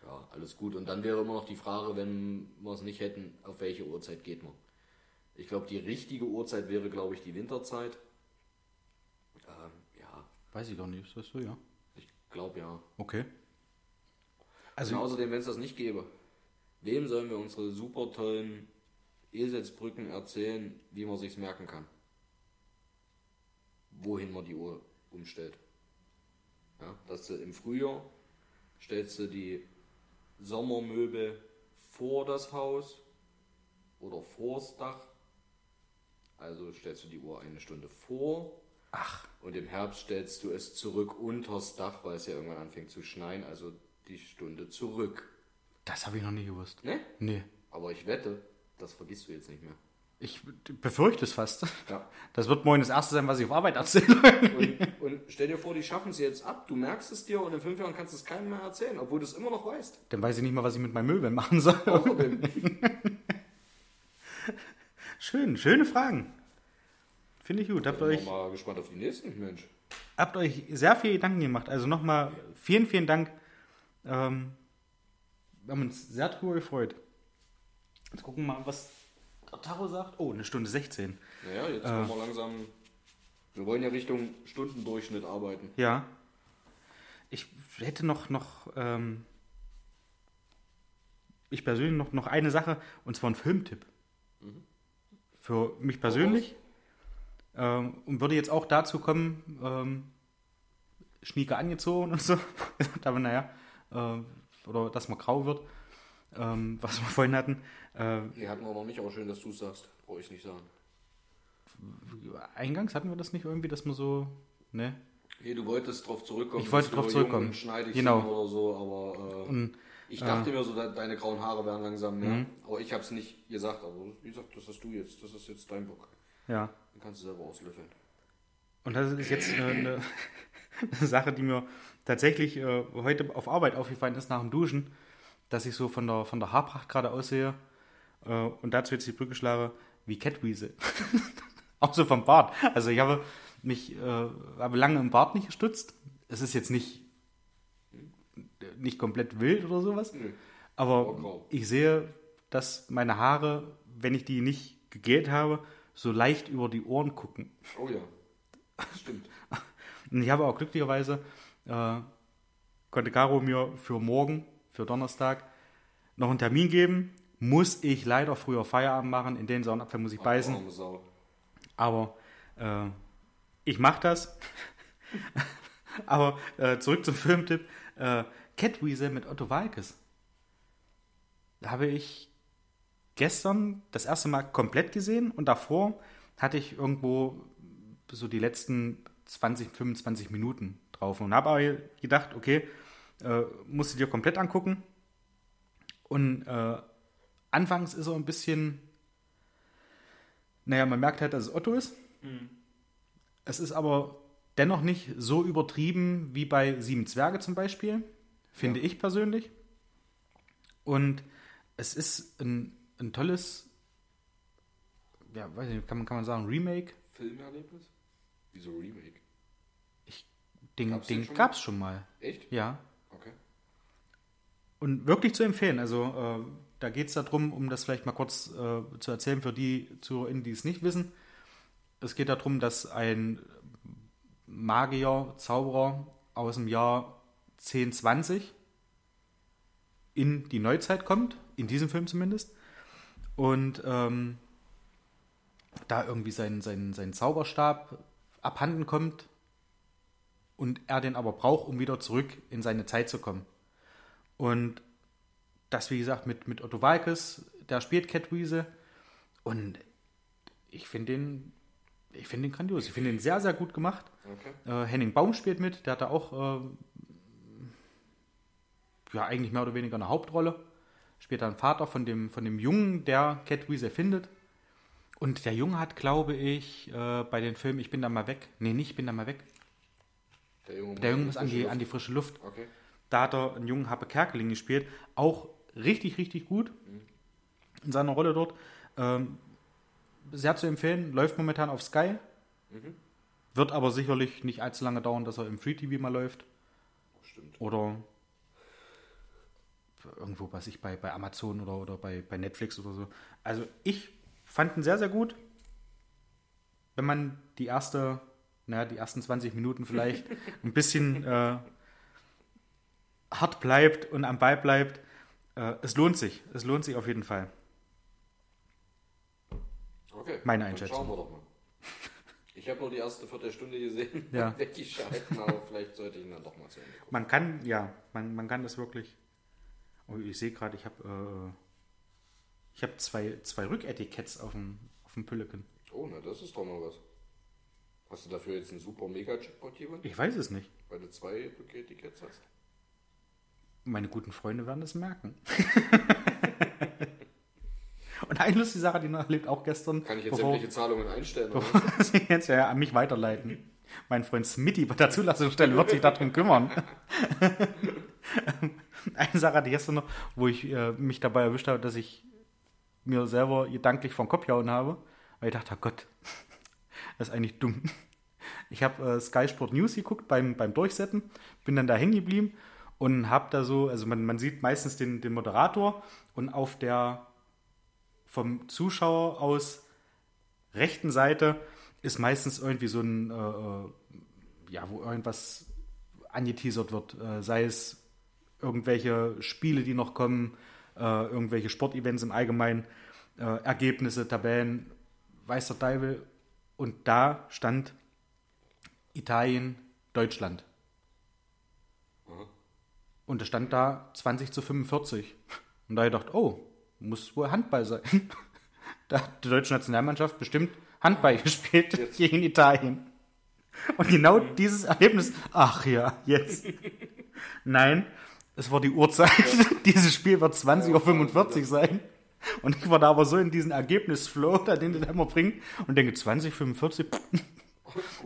Ja, alles gut. Und dann wäre immer noch die Frage, wenn wir es nicht hätten, auf welche Uhrzeit geht man. Ich glaube, die richtige Uhrzeit wäre, glaube ich, die Winterzeit. Ähm, ja, Weiß ich doch nicht. Ist das so, ja? Glaube ja. Okay. Also und außerdem, wenn es das nicht gäbe, wem sollen wir unsere super tollen Eselsbrücken erzählen, wie man sich's merken kann? Wohin man die Uhr umstellt. Ja, dass du im Frühjahr stellst du die Sommermöbel vor das Haus oder vors Dach. Also stellst du die Uhr eine Stunde vor. Ach. Und im Herbst stellst du es zurück unters Dach, weil es ja irgendwann anfängt zu schneien. Also die Stunde zurück. Das habe ich noch nie gewusst. Ne? Nee. Aber ich wette, das vergisst du jetzt nicht mehr. Ich befürchte es fast. Ja. Das wird morgen das erste sein, was ich auf Arbeit erzähle. Und, und stell dir vor, die schaffen es jetzt ab, du merkst es dir und in fünf Jahren kannst du es keinem mehr erzählen, obwohl du es immer noch weißt. Dann weiß ich nicht mal, was ich mit meinem Möbeln machen soll. Außerdem, Schön, schöne Fragen. Finde ich gut. Habt ihr bin mal gespannt auf die nächsten, Mensch. habt euch sehr viel Gedanken gemacht. Also nochmal vielen, vielen Dank. Ähm, wir haben uns sehr drüber gefreut. Jetzt gucken wir mal, was Taro sagt. Oh, eine Stunde 16. Naja, jetzt kommen wir langsam. Wir wollen ja Richtung Stundendurchschnitt arbeiten. Ja. Ich hätte noch, noch ähm, ich persönlich noch, noch eine Sache, und zwar ein Filmtipp. Für mich persönlich. Ähm, und würde jetzt auch dazu kommen, ähm, Schnieke angezogen und so. Aber naja, äh, oder dass man grau wird, ähm, was wir vorhin hatten. Äh, Nee, hatten wir noch nicht, aber schön, dass du es sagst. Brauche ich nicht sagen. eingangs hatten wir das nicht irgendwie, dass man so, ne? Nee, du wolltest drauf zurückkommen. Ich wollte drauf zurückkommen. und schneidig Genau. oder so, aber äh, Und, ich dachte mir so, de- deine grauen Haare werden langsam mehr. Mhm. Aber ich habe es nicht gesagt. Aber wie gesagt, das hast du jetzt. Das ist jetzt dein Bock. Ja. Den kannst du selber auslöffeln. Und das ist jetzt eine, eine, Sache, die mir tatsächlich äh, heute auf Arbeit aufgefallen ist nach dem Duschen, dass ich so von der, von der Haarpracht gerade aussehe äh, und dazu jetzt die Brücke schlage wie Catweasel. Auch so vom Bart. Also ich habe mich äh, habe lange im Bart nicht gestutzt. Es ist jetzt nicht, nicht komplett wild oder sowas. Nö. Aber ich sehe, dass meine Haare, wenn ich die nicht gegelt habe, so leicht über die Ohren gucken. Oh ja. Das stimmt. Und ich habe auch glücklicherweise, äh, konnte Caro mir für morgen, für Donnerstag, noch einen Termin geben. Muss ich leider früher Feierabend machen, in den Sauenapfel muss ich beißen. Arme Sau. Aber äh, ich mache das. Aber äh, zurück zum Filmtipp. Äh, Catweasel mit Otto Walkes. Da habe ich gestern das erste Mal komplett gesehen und davor hatte ich irgendwo so die letzten 20, 25 Minuten drauf und habe aber gedacht, okay, äh, musst du dir komplett angucken. Und äh, anfangs ist er ein bisschen, naja, man merkt halt, dass es Otto ist. Es ist aber dennoch nicht so übertrieben wie bei Sieben Zwerge zum Beispiel, finde ich persönlich. Und es ist ein, ein tolles, ja, weiß nicht, kann man, kann man sagen, Remake. Filmerlebnis? Wieso Remake? Den, Gab's den den schon gab es schon mal. Echt? Ja. Okay. Und wirklich zu empfehlen. Also äh, da geht es darum, um das vielleicht mal kurz äh, zu erzählen für die ZuhörerInnen, die es nicht wissen. Es geht darum, dass ein Magier, Zauberer aus dem Jahr 1020 in die Neuzeit kommt, in diesem Film zumindest, und ähm, da irgendwie sein, sein, sein Zauberstab abhanden kommt und er den aber braucht, um wieder zurück in seine Zeit zu kommen. Und das, wie gesagt, mit, mit Otto Walkes, der spielt Catweasel. Und ich finde den, ich finde den grandios. Ich finde den sehr, sehr gut gemacht. Okay. Äh, Henning Baum spielt mit, der hat da auch äh, ja, eigentlich mehr oder weniger eine Hauptrolle. Spielt dann Vater von dem, von dem Jungen, der Catweasel findet. Und der Junge hat, glaube ich, äh, bei den Filmen Ich bin da mal weg. Nee, nicht Ich bin da mal weg. Der Junge, Der Junge muss an die, Luft. an die frische Luft. Okay. Da hat er einen jungen Happe Kerkeling gespielt. Auch richtig, richtig gut in seiner Rolle dort. Ähm, sehr zu empfehlen. Läuft momentan auf Sky. Wird aber sicherlich nicht allzu lange dauern, dass er im Free TV mal läuft. Stimmt. Oder irgendwo, was ich bei, bei Amazon oder, oder bei, bei Netflix oder so. Also ich fand ihn sehr, sehr gut. Wenn man die erste, naja, die ersten 20 Minuten vielleicht ein bisschen äh, hart bleibt und am Ball bleibt, äh, es lohnt sich. Es lohnt sich auf jeden Fall. Okay. Meine Einschätzung. Schauen wir doch mal. Ich habe nur die erste Viertelstunde gesehen. Ja. Weggeschalten, aber vielleicht sollte ich ihn dann doch mal gucken. Man kann, ja, man, man kann das wirklich. Oh, ich sehe gerade, ich habe äh, ich habe zwei, zwei Rücketiketts auf dem, auf dem Pülleken. Oh, na, das ist doch mal was. Hast du dafür jetzt einen super Mega-Jackpot gewonnen? Ich weiß es nicht. Weil du zwei Tickets hast? Meine guten Freunde werden es merken. Und eine lustige Sache, die noch erlebt, auch gestern. Kann ich jetzt sämtliche Zahlungen einstellen? Bevor Sie jetzt ja an mich weiterleiten. Mein Freund Smitty bei der Zulassungsstelle wird sich darum kümmern. Eine Sache hatte ich gestern noch, wo ich äh, mich dabei erwischt habe, dass ich mir selber gedanklich vom Kopf gehauen habe. Weil ich dachte, oh Gott, das ist eigentlich dumm. Ich habe äh, Sky Sport News geguckt beim, beim Durchsetzen, bin dann da hängen geblieben und habe da so, also man, man sieht meistens den, den Moderator und auf der vom Zuschauer aus rechten Seite ist meistens irgendwie so ein, äh, äh, ja, wo irgendwas angeteasert wird, äh, sei es irgendwelche Spiele, die noch kommen, äh, irgendwelche Sportevents im Allgemeinen, äh, Ergebnisse, Tabellen, weiß der Teufel. Und da stand Italien, Deutschland. Und es stand da 20 zu 45. Und da hab ich gedacht, oh, muss wohl Handball sein. Da hat die deutsche Nationalmannschaft bestimmt Handball gespielt gegen Italien. Und genau dieses Erlebnis, ach ja, jetzt. Nein, es war die Uhrzeit. Dieses Spiel wird 20.45 Uhr sein. Und ich war da aber so in diesen Ergebnisflow, da den die da immer bringen, und denke 2045,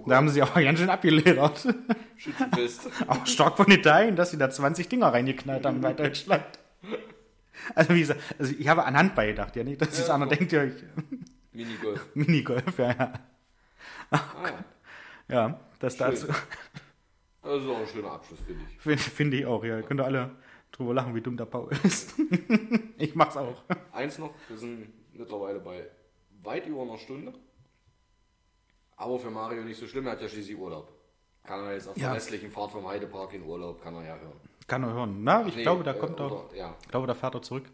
da haben sie aber ganz schön abgeledert. Schützenfest. Auch stark von Italien, dass sie da 20 Dinger reingeknallt haben bei Deutschland. Also wie gesagt, also ich habe an Handball gedacht, ja nicht, dass Ja, einer komm. denkt, ja, ich, Minigolf. Minigolf, ja, ja. Ah, ja. Ja, das Schön. dazu. Das ist auch ein schöner Abschluss, finde ich. Finde find ich auch, ja. Könnt ihr alle drüber lachen, wie dumm der Paul ist. ich mach's auch. Eins noch, wir sind mittlerweile bei weit über einer Stunde. Aber für Mario nicht so schlimm, er hat ja schließlich Urlaub. Kann er jetzt auf Ja. der restlichen Fahrt vom Heidepark in Urlaub, kann er ja hören. Kann er hören. Na, ich Nee, glaube, da äh, kommt er. oder- Ja, Ich glaube, da fährt er zurück.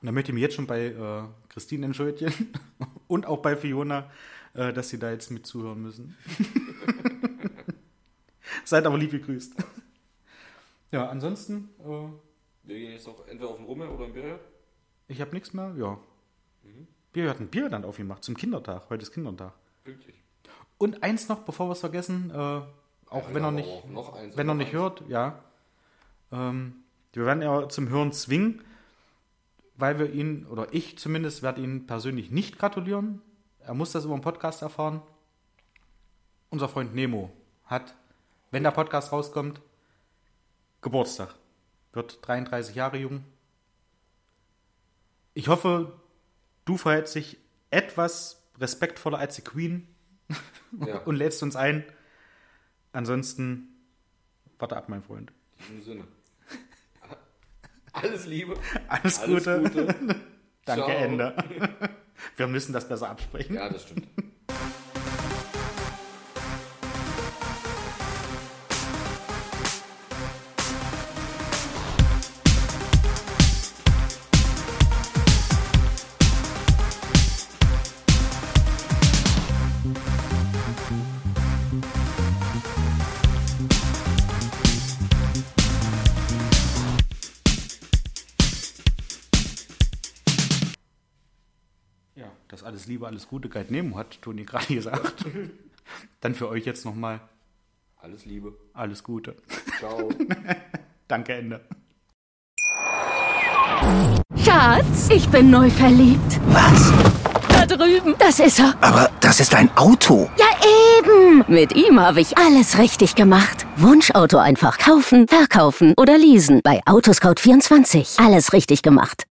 Und dann möchte ich mich jetzt schon bei äh, Christine entschuldigen und auch bei Fiona, äh, dass sie da jetzt mit zuhören müssen. Seid aber lieb gegrüßt. Ja, ansonsten, äh, wir gehen jetzt noch entweder auf den Rummel oder im Billard. ich habe nichts mehr. Ja. Wir hatten Bier dann aufgemacht zum Kindertag. Heute ist Kindertag. Pünktlich. Und eins noch, bevor wir es vergessen, äh, auch Ja, wenn er nicht, auch noch eins wenn er nicht eins. hört, ja. Ähm, wir werden ja zum Hören zwingen, weil wir ihn, oder ich zumindest, werde ihn persönlich nicht gratulieren. Er muss das über den Podcast erfahren. Unser Freund Nemo hat, wenn der Podcast rauskommt, Geburtstag. Wird 33 Jahre jung. Ich hoffe, du verhältst dich etwas respektvoller als die Queen Ja, und lädst uns ein. Ansonsten, warte ab, mein Freund. in diesem Sinne. Alles Liebe. Alles, Alles Gute. Gute. Danke, Ciao. Ende. Wir müssen das besser absprechen. Ja, das stimmt. Das alles Gute, Guide Nemo hat Toni gerade gesagt. Dann für euch jetzt nochmal Alles Liebe. alles Gute. Ciao. Danke, Ende. Schatz, ich bin neu verliebt. Was? da drüben. Das ist er. Aber das ist ein Auto. Ja, eben. Mit ihm habe ich alles richtig gemacht. Wunschauto einfach kaufen, verkaufen oder leasen. Bei Autoscout24. Alles richtig gemacht.